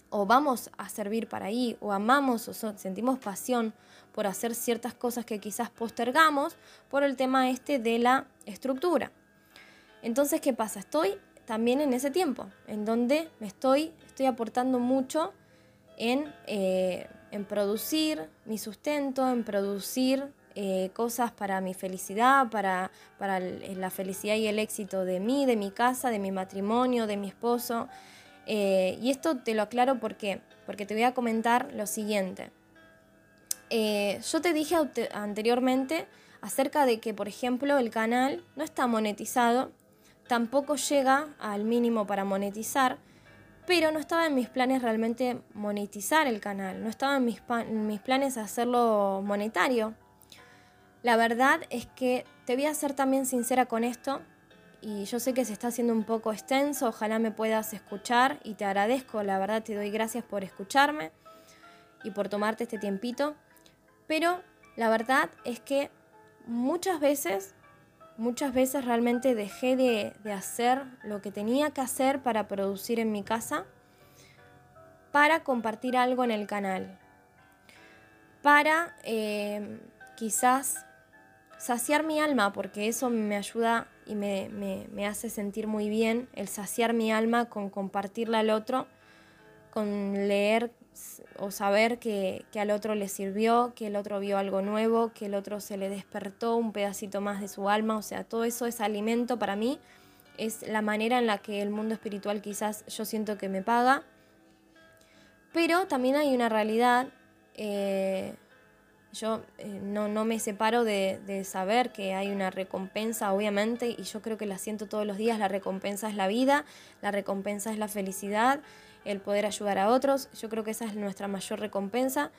o vamos a servir para ahí, o amamos o sentimos pasión por hacer ciertas cosas que quizás postergamos por el tema este de la estructura. Entonces, ¿qué pasa? Estoy también en ese tiempo, en donde me estoy, estoy aportando mucho en, eh, en producir mi sustento, en producir eh, cosas para mi felicidad, para, para la felicidad y el éxito de mí, de mi casa, de mi matrimonio, de mi esposo. Eh, y esto te lo aclaro porque, porque te voy a comentar lo siguiente. Eh, yo te dije anteriormente acerca de que, por ejemplo, el canal no está monetizado, tampoco llega al mínimo para monetizar, pero no estaba en mis planes realmente monetizar el canal, no estaba en mis, mis planes hacerlo monetario. La verdad es que te voy a ser también sincera con esto, y yo sé que se está haciendo un poco extenso, ojalá me puedas escuchar y te agradezco, la verdad te doy gracias por escucharme y por tomarte este tiempito. Pero la verdad es que muchas veces, muchas veces realmente dejé de, hacer lo que tenía que hacer para producir en mi casa, para compartir algo en el canal, para eh, quizás saciar mi alma, porque eso me ayuda y me, me, hace sentir muy bien el saciar mi alma con compartirla al otro, con leer o saber que, al otro le sirvió, que el otro vio algo nuevo, que el otro se le despertó un pedacito más de su alma, o sea, todo eso es alimento para mí, es la manera en la que el mundo espiritual quizás yo siento que me paga, pero también hay una realidad, eh, yo eh, no, no, me separo de, de saber que hay una recompensa, obviamente, y yo creo que la siento todos los días, la recompensa es la vida, la recompensa es la felicidad, el poder ayudar a otros. Yo creo que esa es nuestra mayor recompensa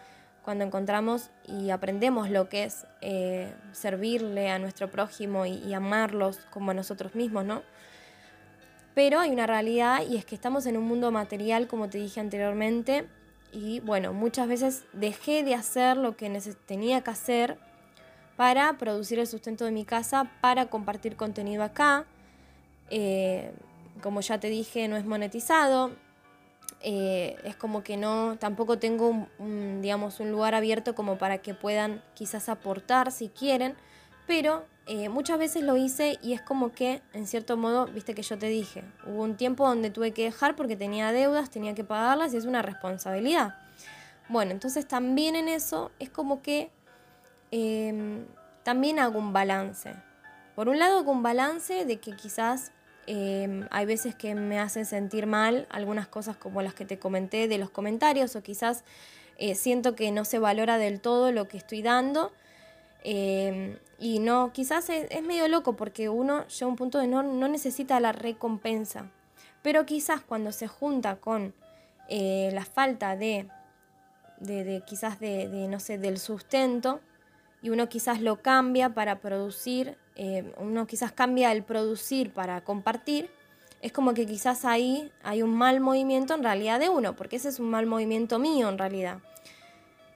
cuando encontramos y aprendemos lo que es eh, servirle a nuestro prójimo y, amarlos como a nosotros mismos, ¿no? Pero hay una realidad y es que estamos en un mundo material, como te dije anteriormente, y bueno, muchas veces dejé de hacer lo que tenía que hacer para producir el sustento de mi casa, para compartir contenido acá. Eh, como ya te dije, no es monetizado. Eh, es como que no, tampoco tengo un, digamos, un lugar abierto como para que puedan quizás aportar si quieren, pero eh, muchas veces lo hice y es como que, en cierto modo, viste que yo te dije, hubo un tiempo donde tuve que dejar porque tenía deudas, tenía que pagarlas y es una responsabilidad. Bueno, entonces también en eso es como que em, también hago un balance. Por un lado hago un balance de que quizás em, hay veces que me hacen sentir mal algunas cosas como las que te comenté de los comentarios o quizás eh, siento que no se valora del todo lo que estoy dando. Em, y no, quizás es, medio loco porque uno llega a un punto de no, no necesita la recompensa. Pero quizás cuando se junta con eh, la falta de, de, quizás de, de, no sé, del sustento, y uno quizás lo cambia para producir, eh, uno quizás cambia el producir para compartir, es como que quizás ahí hay un mal movimiento en realidad de uno, porque ese es un mal movimiento mío en realidad.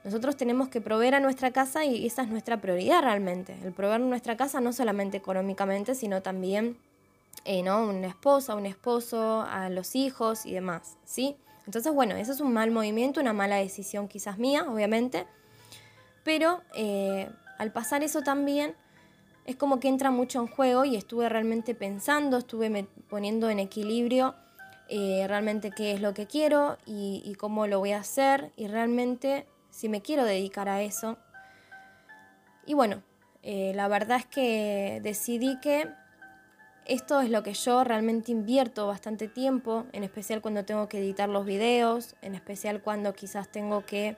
Nosotros tenemos que proveer a nuestra casa y esa es nuestra prioridad realmente. El proveer nuestra casa no solamente económicamente, sino también eh, ¿no? una esposa, un esposo, a los hijos y demás. ¿sí? Entonces, bueno, eso es un mal movimiento, una mala decisión quizás mía, obviamente. Pero eh, al pasar eso también es como que entra mucho en juego y estuve realmente pensando, estuve poniendo en equilibrio eh, realmente qué es lo que quiero y, cómo lo voy a hacer y realmente si me quiero dedicar a eso. Y bueno, eh, la verdad es que decidí que esto es lo que yo realmente invierto bastante tiempo, en especial cuando tengo que editar los videos, en especial cuando quizás tengo que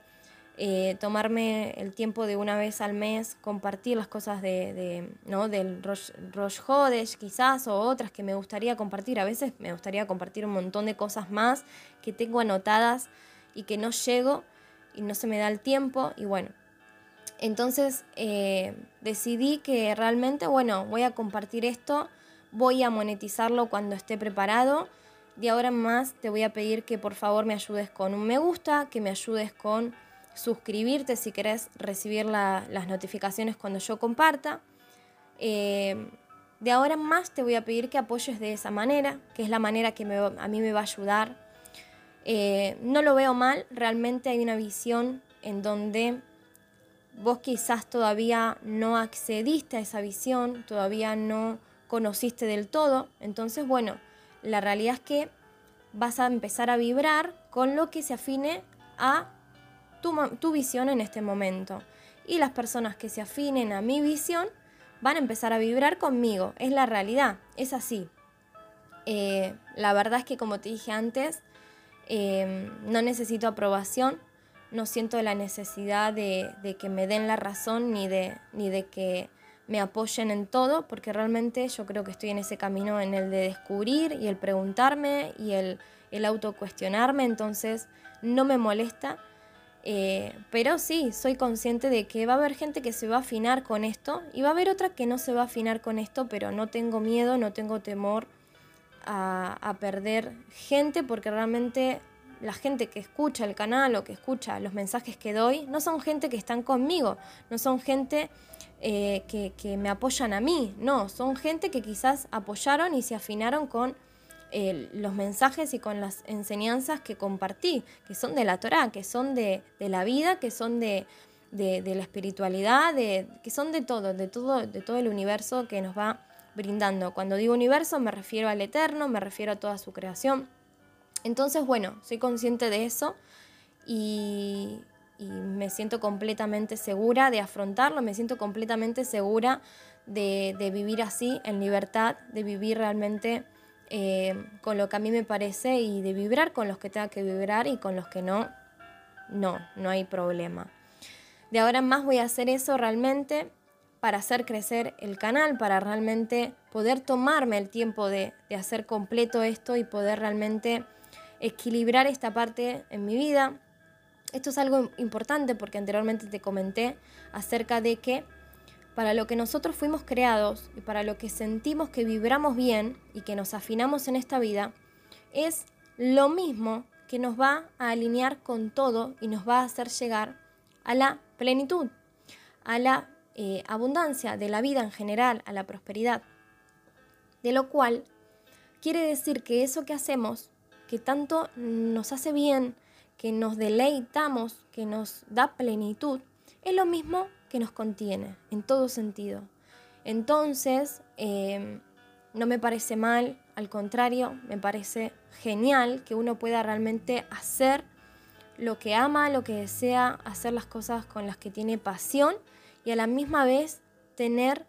eh, tomarme el tiempo de una vez al mes, compartir las cosas de, ¿no? del Rosh, Hodesh quizás o otras que me gustaría compartir. A veces me gustaría compartir un montón de cosas más que tengo anotadas y que no llego y no se me da el tiempo y bueno. Entonces eh, decidí que realmente, bueno, voy a compartir esto, voy a monetizarlo cuando esté preparado. De ahora en más te voy a pedir que por favor me ayudes con un me gusta, que me ayudes con suscribirte si querés recibir las notificaciones cuando yo comparta. Eh, de ahora en más te voy a pedir que apoyes de esa manera, que es la manera que a mí me va a ayudar. Eh, no lo veo mal, realmente hay una visión en donde vos quizás todavía no accediste a esa visión, todavía no conociste del todo. Entonces, bueno, la realidad es que vas a empezar a vibrar con lo que se afine a tu, visión en este momento. Y las personas que se afinen a mi visión van a empezar a vibrar conmigo. Es la realidad, es así. Eh, la verdad es que como te dije antes, eh, no necesito aprobación, no siento la necesidad de, que me den la razón ni de, que me apoyen en todo, porque realmente yo creo que estoy en ese camino en el de descubrir y el preguntarme y el, el autocuestionarme, entonces no me molesta eh, pero sí, soy consciente de que va a haber gente que se va a afinar con esto y va a haber otra que no se va a afinar con esto, pero no tengo miedo, no tengo temor a, perder gente porque realmente la gente que escucha el canal o que escucha los mensajes que doy no son gente que están conmigo, no son gente eh, que me apoyan a mí, no, son gente que quizás apoyaron y se afinaron con los mensajes y con las enseñanzas que compartí, que son de la Torah, que son de, la vida, que son de, la espiritualidad, que son de todo, de todo, de todo el universo que nos va brindando. Cuando digo universo me refiero al eterno, me refiero a toda su creación. Entonces, bueno, soy consciente de eso y, y me siento completamente segura de afrontarlo, me siento completamente segura de, de vivir así, en libertad, de vivir realmente eh, con lo que a mí me parece y de vibrar con los que tenga que vibrar y con los que no, no, no hay problema. De ahora en más voy a hacer eso realmente para hacer crecer el canal, para realmente poder tomarme el tiempo de, hacer completo esto y poder realmente equilibrar esta parte en mi vida. Esto es algo importante porque anteriormente te comenté acerca de que para lo que nosotros fuimos creados y para lo que sentimos que vibramos bien y que nos afinamos en esta vida, es lo mismo que nos va a alinear con todo y nos va a hacer llegar a la plenitud, a la eh, abundancia de la vida en general, a la prosperidad. De lo cual quiere decir que eso que hacemos, que tanto nos hace bien, que nos deleitamos, que nos da plenitud, es lo mismo que nos contiene en todo sentido. Entonces, em, no me parece mal, al contrario, me parece genial que uno pueda realmente hacer lo que ama, lo que desea, hacer las cosas con las que tiene pasión y a la misma vez tener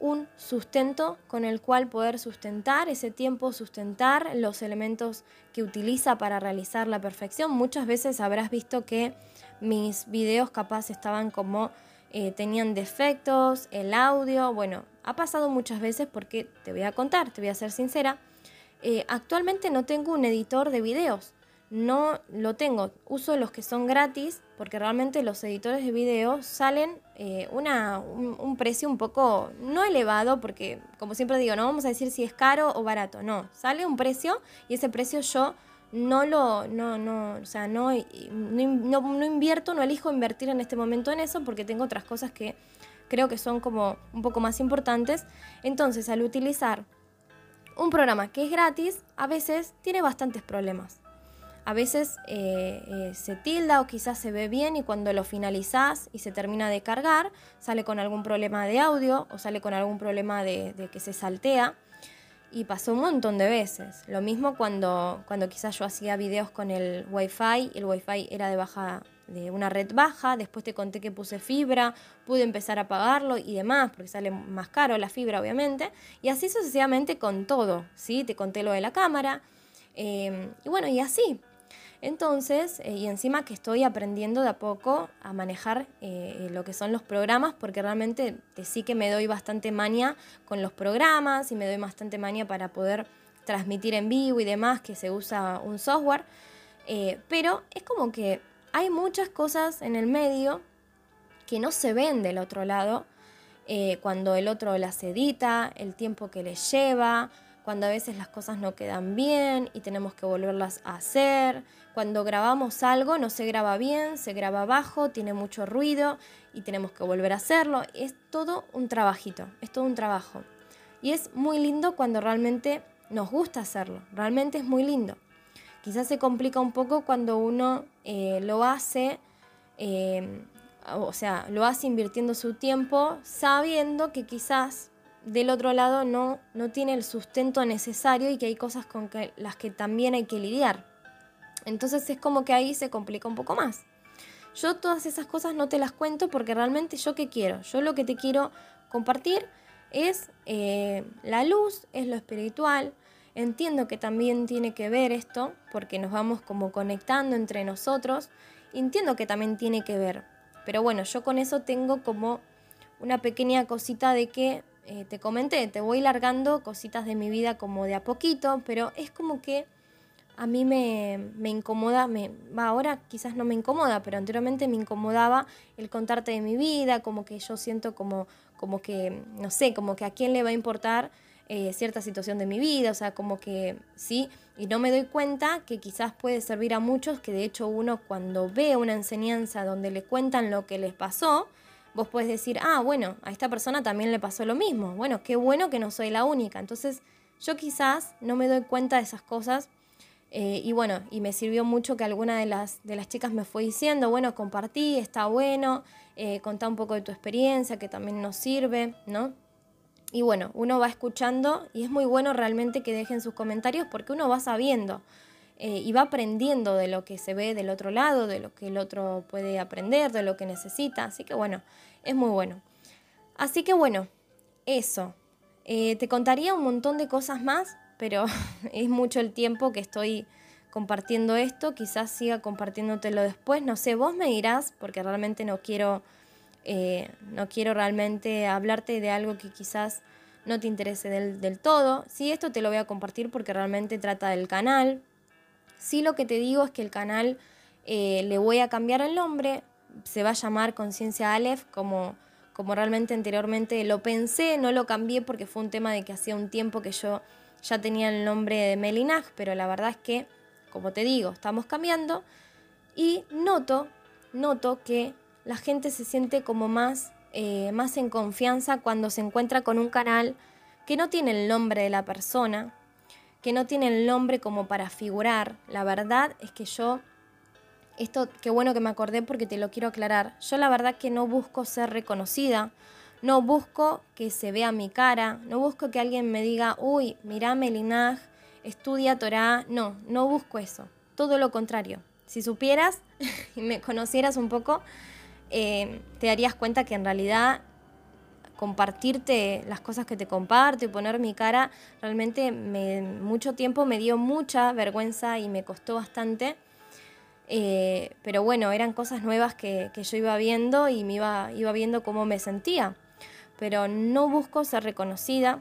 un sustento con el cual poder sustentar ese tiempo, sustentar los elementos que utiliza para realizar la perfección. Muchas veces habrás visto que mis videos capaz estaban como eh, tenían defectos, el audio, bueno, ha pasado muchas veces porque te voy a contar, te voy a ser sincera, eh, actualmente no tengo un editor de videos, no lo tengo, uso los que son gratis porque realmente los editores de videos salen eh, una, un, precio un poco, no elevado, porque como siempre digo, no vamos a decir si es caro o barato, no, sale un precio y ese precio yo no lo, no, no, o sea, no, no, no, invierto, no elijo invertir en este momento en eso porque tengo otras cosas que creo que son como un poco más importantes. Entonces, al utilizar un programa que es gratis, a veces tiene bastantes problemas. A veces eh, eh, se tilda o quizás se ve bien y cuando lo finalizas y se termina de cargar, sale con algún problema de audio o sale con algún problema de, de que se saltea y pasó un montón de veces. Lo mismo cuando, cuando quizás yo hacía videos con el Wi-Fi, el Wi-Fi era de baja de una red baja, después te conté que puse fibra, pude empezar a pagarlo y demás, porque sale más caro la fibra obviamente, y así sucesivamente con todo, ¿sí? Te conté lo de la cámara, eh, y bueno, y así, entonces, eh, y encima que estoy aprendiendo de a poco a manejar eh, eh, lo que son los programas, porque realmente sí que me doy bastante maña con los programas y me doy bastante maña para poder transmitir en vivo y demás, que se usa un software. pero es como que hay muchas cosas en el medio que no se ven del otro lado, cuando el otro las edita, el tiempo que les lleva, cuando a veces las cosas no quedan bien y tenemos que volverlas a hacer. Cuando grabamos algo no se graba bien, se graba bajo, tiene mucho ruido y tenemos que volver a hacerlo. Es todo un trabajito, es todo un trabajo. Y es muy lindo cuando realmente nos gusta hacerlo, realmente es muy lindo. Quizás se complica un poco cuando uno eh, lo hace, eh, o sea, lo hace invirtiendo su tiempo sabiendo que quizás del otro lado no, no tiene el sustento necesario y que hay cosas con las que también hay que lidiar. Entonces es como que ahí se complica un poco más. Yo todas esas cosas no te las cuento porque realmente yo qué quiero. Yo lo que te quiero compartir es eh, la luz, es lo espiritual. Entiendo que también tiene que ver esto porque nos vamos como conectando entre nosotros. Entiendo que también tiene que ver. Pero bueno, yo con eso tengo como una pequeña cosita de que eh, te comenté, te voy largando cositas de mi vida como de a poquito, pero es como que a mí me, incomoda, me, ahora quizás no me incomoda, pero anteriormente me incomodaba el contarte de mi vida, como que yo siento como, como que, no sé, como que a quién le va a importar eh, cierta situación de mi vida, o sea, como que sí, y no me doy cuenta que quizás puede servir a muchos, que de hecho uno cuando ve una enseñanza donde le cuentan lo que les pasó, vos puedes decir, ah, bueno, a esta persona también le pasó lo mismo. Bueno, qué bueno que no soy la única. Entonces, yo quizás no me doy cuenta de esas cosas. Eh, y bueno, y me sirvió mucho que alguna de las, de las chicas me fue diciendo, bueno, compartí, está bueno, eh, contá un poco de tu experiencia, que también nos sirve, ¿no? Y bueno, uno va escuchando y es muy bueno realmente que dejen sus comentarios porque uno va sabiendo. Eh, y va aprendiendo de lo que se ve del otro lado, de lo que el otro puede aprender, de lo que necesita. Así que bueno, es muy bueno. Así que bueno, eso. Eh, te contaría un montón de cosas más, pero [laughs] es mucho el tiempo que estoy compartiendo esto. Quizás siga compartiéndotelo después. No sé, vos me dirás, porque realmente no quiero, eh, no quiero realmente hablarte de algo que quizás no te interese del, del todo. Sí, esto te lo voy a compartir porque realmente trata del canal, Sí lo que te digo es que el canal eh, le voy a cambiar el nombre, se va a llamar Conciencia Aleph como, como realmente anteriormente lo pensé, no lo cambié porque fue un tema de que hacía un tiempo que yo ya tenía el nombre de Melinag, pero la verdad es que, como te digo, estamos cambiando y noto, noto que la gente se siente como más, eh, más en confianza cuando se encuentra con un canal que no tiene el nombre de la persona, que no tiene el nombre como para figurar. La verdad es que yo, esto qué bueno que me acordé porque te lo quiero aclarar, yo la verdad que no busco ser reconocida, no busco que se vea mi cara, no busco que alguien me diga, uy, mirá Melinaj, estudia Torah. No, no busco eso. Todo lo contrario. Si supieras [laughs] y me conocieras un poco, eh, te darías cuenta que en realidad compartirte las cosas que te comparto y poner mi cara, realmente me, mucho tiempo me dio mucha vergüenza y me costó bastante. Eh, pero bueno, eran cosas nuevas que, que, yo iba viendo y me iba, iba viendo cómo me sentía pero no busco ser reconocida,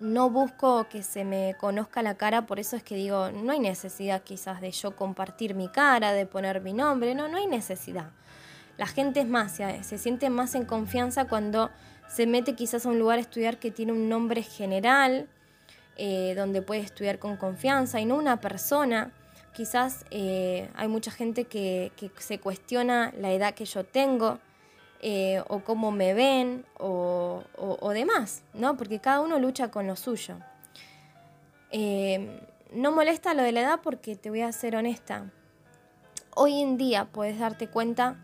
no busco que se me conozca la cara, por eso es que digo, no hay necesidad quizás de yo compartir mi cara, de poner mi nombre, no, no hay necesidad. La gente es más, se, siente más en confianza cuando se mete quizás a un lugar a estudiar que tiene un nombre general, eh, donde puede estudiar con confianza y no una persona. Quizás eh, hay mucha gente que, que se cuestiona la edad que yo tengo, eh, o cómo me ven o, demás, ¿no? Porque cada uno lucha con lo suyo. No molesta lo de la edad porque te voy a ser honesta. Hoy en día puedes darte cuenta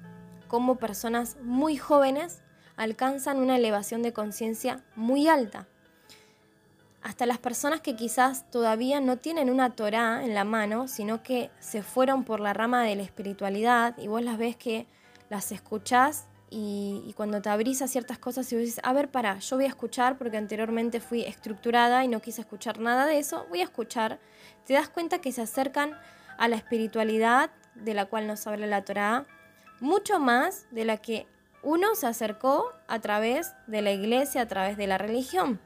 cómo personas muy jóvenes alcanzan una elevación de conciencia muy alta. Hasta las personas que quizás todavía no tienen una Torah en la mano, sino que se fueron por la rama de la espiritualidad y vos las ves que las escuchás y, cuando te abrís a ciertas cosas y dices, a ver, para, yo voy a escuchar porque anteriormente fui estructurada y no quise escuchar nada de eso, voy a escuchar, te das cuenta que se acercan a la espiritualidad de la cual nos habla la Torá, mucho más de la que uno se acercó a través de la iglesia, a través de la religión.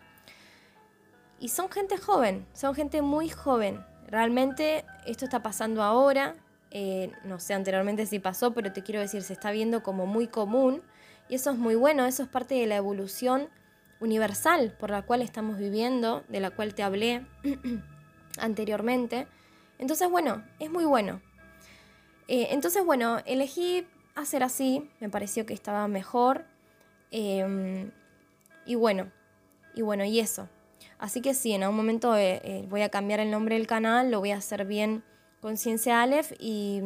Y son gente joven, son gente muy joven. Realmente esto está pasando ahora, eh, no sé anteriormente si pasó, pero te quiero decir, se está viendo como muy común y eso es muy bueno, eso es parte de la evolución universal por la cual estamos viviendo, de la cual te hablé [clears throat] anteriormente. Entonces, bueno, es muy bueno. Eh, entonces, bueno, elegí hacer así, me pareció que estaba mejor. Em, y bueno, y bueno, y eso. Así que sí, en algún momento eh, voy a cambiar el nombre del canal, lo voy a hacer bien Conciencia Aleph y,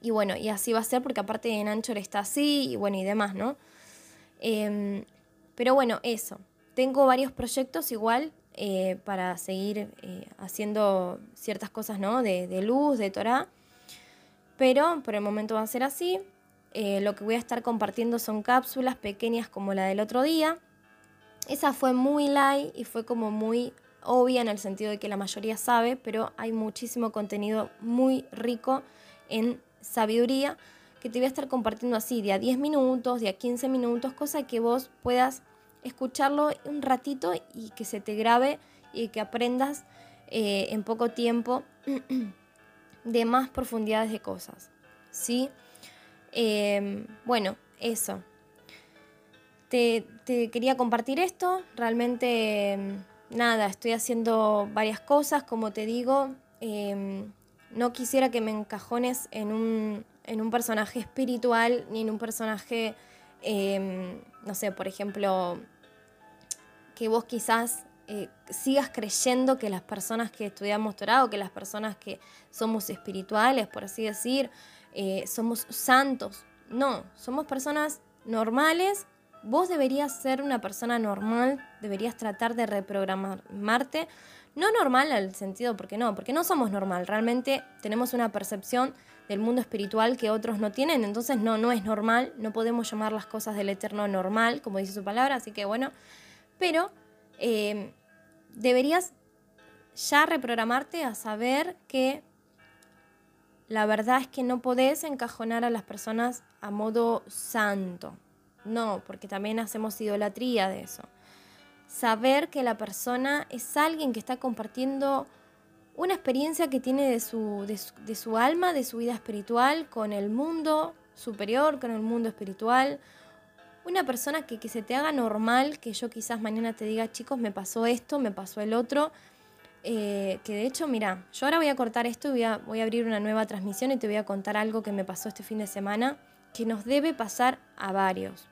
y bueno, y así va a ser porque aparte en Anchor está así y bueno y demás, ¿no? Em, pero bueno, eso. Tengo varios proyectos igual eh, para seguir eh, haciendo ciertas cosas, ¿no? De, luz, de Torah. Pero por el momento va a ser así. Eh, lo que voy a estar compartiendo son cápsulas pequeñas como la del otro día. Esa fue muy light y fue como muy obvia en el sentido de que la mayoría sabe, pero hay muchísimo contenido muy rico en sabiduría que te voy a estar compartiendo así, de a 10 minutos, de a 15 minutos, cosa que vos puedas escucharlo un ratito y que se te grabe y que aprendas eh, en poco tiempo [clears throat] de más profundidades de cosas. ¿sí? Em, bueno, eso. Te, quería compartir esto. Realmente em, nada, estoy haciendo varias cosas, como te digo. Em, no quisiera que me encajones en un, en un personaje espiritual ni en un personaje, no sé, por ejemplo, que vos quizás eh, sigas creyendo que las personas que estudiamos Torah o que las personas que somos espirituales, por así decir, eh, somos santos. No, somos personas normales Vos deberías ser una persona normal, deberías tratar de reprogramarte. No normal al sentido, porque no, porque no somos normal. Realmente tenemos una percepción del mundo espiritual que otros no tienen, entonces no, no es normal, no podemos llamar las cosas del eterno normal, como dice su palabra, así que bueno, pero eh, deberías ya reprogramarte a saber que la verdad es que no podés encajonar a las personas a modo santo. No, porque también hacemos idolatría de eso. Saber que la persona es alguien que está compartiendo una experiencia que tiene de su, de su, alma, de su vida espiritual, con el mundo superior, con el mundo espiritual. Una persona que, que se te haga normal, que yo quizás mañana te diga, chicos, me pasó esto, me pasó el otro. Eh, que de hecho, mira, yo ahora voy a cortar esto y voy a, voy a abrir una nueva transmisión y te voy a contar algo que me pasó este fin de semana, que nos debe pasar a varios.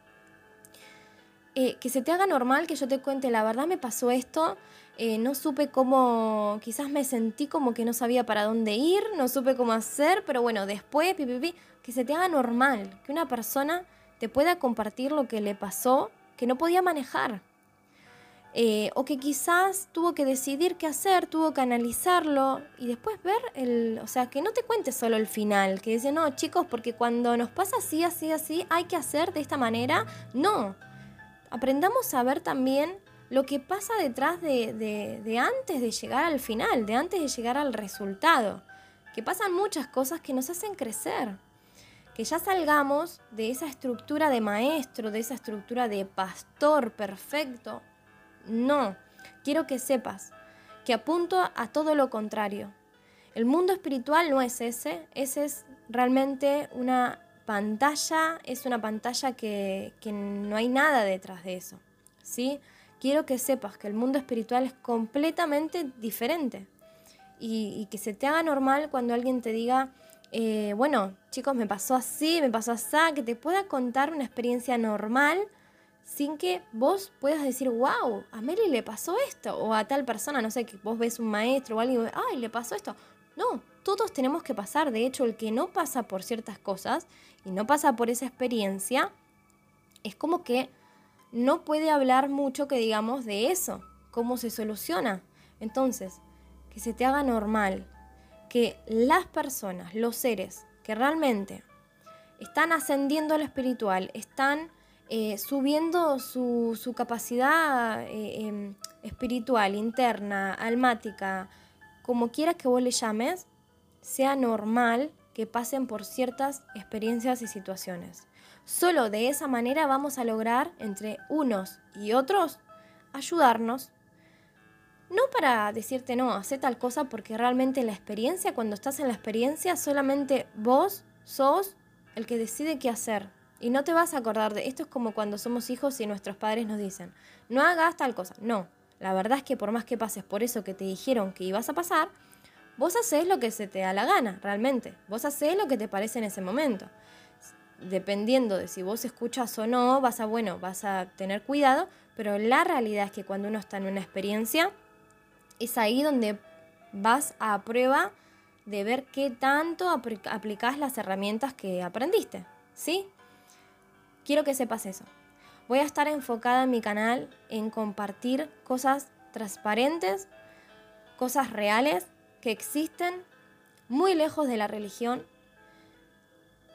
Eh, que se te haga normal que yo te cuente, la verdad me pasó esto, eh, no supe cómo, quizás me sentí como que no sabía para dónde ir, no supe cómo hacer, pero bueno, después, que se te haga normal, que una persona te pueda compartir lo que le pasó, que no podía manejar. Eh, o que quizás tuvo que decidir qué hacer, tuvo que analizarlo y después ver el, o sea, que no te cuente solo el final, que dice, no, chicos, porque cuando nos pasa así, así, así, hay que hacer de esta manera, no, aprendamos a ver también lo que pasa detrás de, antes de llegar al final, de antes de llegar al resultado. Que pasan muchas cosas que nos hacen crecer. Que ya salgamos de esa estructura de maestro, de esa estructura de pastor perfecto. No, quiero que sepas que apunto a todo lo contrario. El mundo espiritual no es ese, ese es realmente una pantalla es una pantalla que, no hay nada detrás de eso. ¿sí? Quiero que sepas que el mundo espiritual es completamente diferente y, que se te haga normal cuando alguien te diga, eh, bueno, chicos, me pasó así, me pasó así, que te pueda contar una experiencia normal sin que vos puedas decir, wow, a Mary le pasó esto, o a tal persona, no sé, que vos ves un maestro o alguien, ay, le pasó esto. No, todos tenemos que pasar. De hecho, el que no pasa por ciertas cosas y no pasa por esa experiencia, es como que no puede hablar mucho que digamos de eso, cómo se soluciona. Entonces, que se te haga normal que las personas, los seres que realmente están ascendiendo a lo espiritual, están eh, subiendo su, capacidad eh, em, espiritual, interna, almática, como quieras que vos le llames, sea normal que pasen por ciertas experiencias y situaciones. Solo de esa manera vamos a lograr entre unos y otros ayudarnos. No para decirte no, hace tal cosa porque realmente la experiencia, cuando estás en la experiencia, solamente vos sos el que decide qué hacer. Y no te vas a acordar de esto es como cuando somos hijos y nuestros padres nos dicen, no hagas tal cosa. No, la verdad es que por más que pases por eso que te dijeron que ibas a pasar, vos haces lo que se te da la gana, realmente. Vos haces lo que te parece en ese momento. Dependiendo de si vos escuchas o no, vas a, bueno, vas a tener cuidado, pero la realidad es que cuando uno está en una experiencia, es ahí donde vas a prueba de ver qué tanto aplicás las herramientas que aprendiste, ¿sí? Quiero que sepas eso. Voy a estar enfocada en mi canal en compartir cosas transparentes, cosas reales que existen muy lejos de la religión.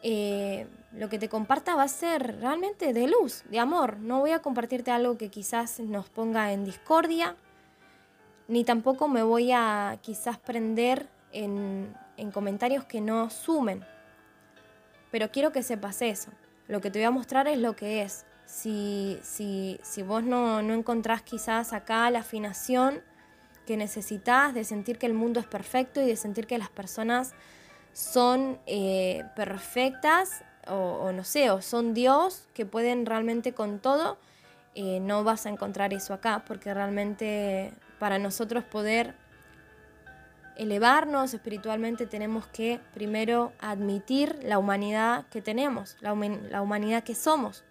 Eh, lo que te comparta va a ser realmente de luz, de amor. No voy a compartirte algo que quizás nos ponga en discordia, ni tampoco me voy a quizás prender en, en comentarios que no sumen. Pero quiero que sepas eso. Lo que te voy a mostrar es lo que es, si, si, si vos no, no encontrás quizás acá la afinación que necesitas de sentir que el mundo es perfecto y de sentir que las personas son eh, perfectas o, no sé, o son Dios que pueden realmente con todo, eh, no vas a encontrar eso acá porque realmente para nosotros poder elevarnos espiritualmente tenemos que primero admitir la humanidad que tenemos, la humanidad que somos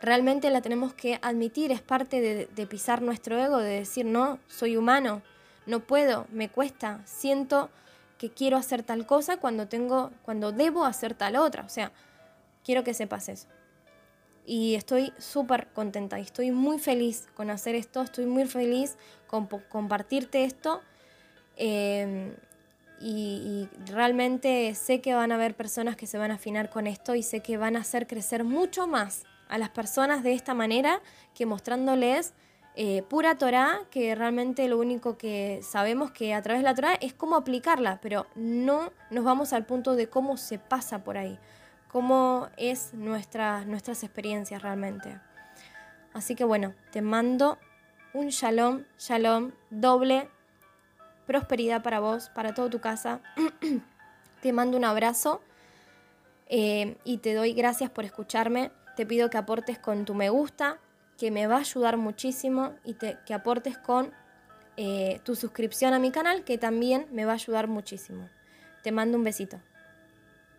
realmente la tenemos que admitir, es parte de, pisar nuestro ego, de decir, no, soy humano, no puedo, me cuesta, siento que quiero hacer tal cosa cuando tengo, cuando debo hacer tal otra. O sea, quiero que sepas eso. Y estoy súper contenta y estoy muy feliz con hacer esto, estoy muy feliz con compartirte esto. Em, y, y, realmente sé que van a haber personas que se van a afinar con esto y sé que van a hacer crecer mucho más a las personas de esta manera que mostrándoles eh, pura Torah, que realmente lo único que sabemos que a través de la Torah es cómo aplicarla, pero no nos vamos al punto de cómo se pasa por ahí, cómo es nuestra, nuestras experiencias realmente. Así que bueno, te mando un shalom, shalom doble prosperidad para vos, para toda tu casa. [clears throat] te mando un abrazo eh, y te doy gracias por escucharme. Te pido que aportes con tu me gusta, que me va a ayudar muchísimo y que aportes con eh, tu suscripción a mi canal, que también me va a ayudar muchísimo. Te mando un besito.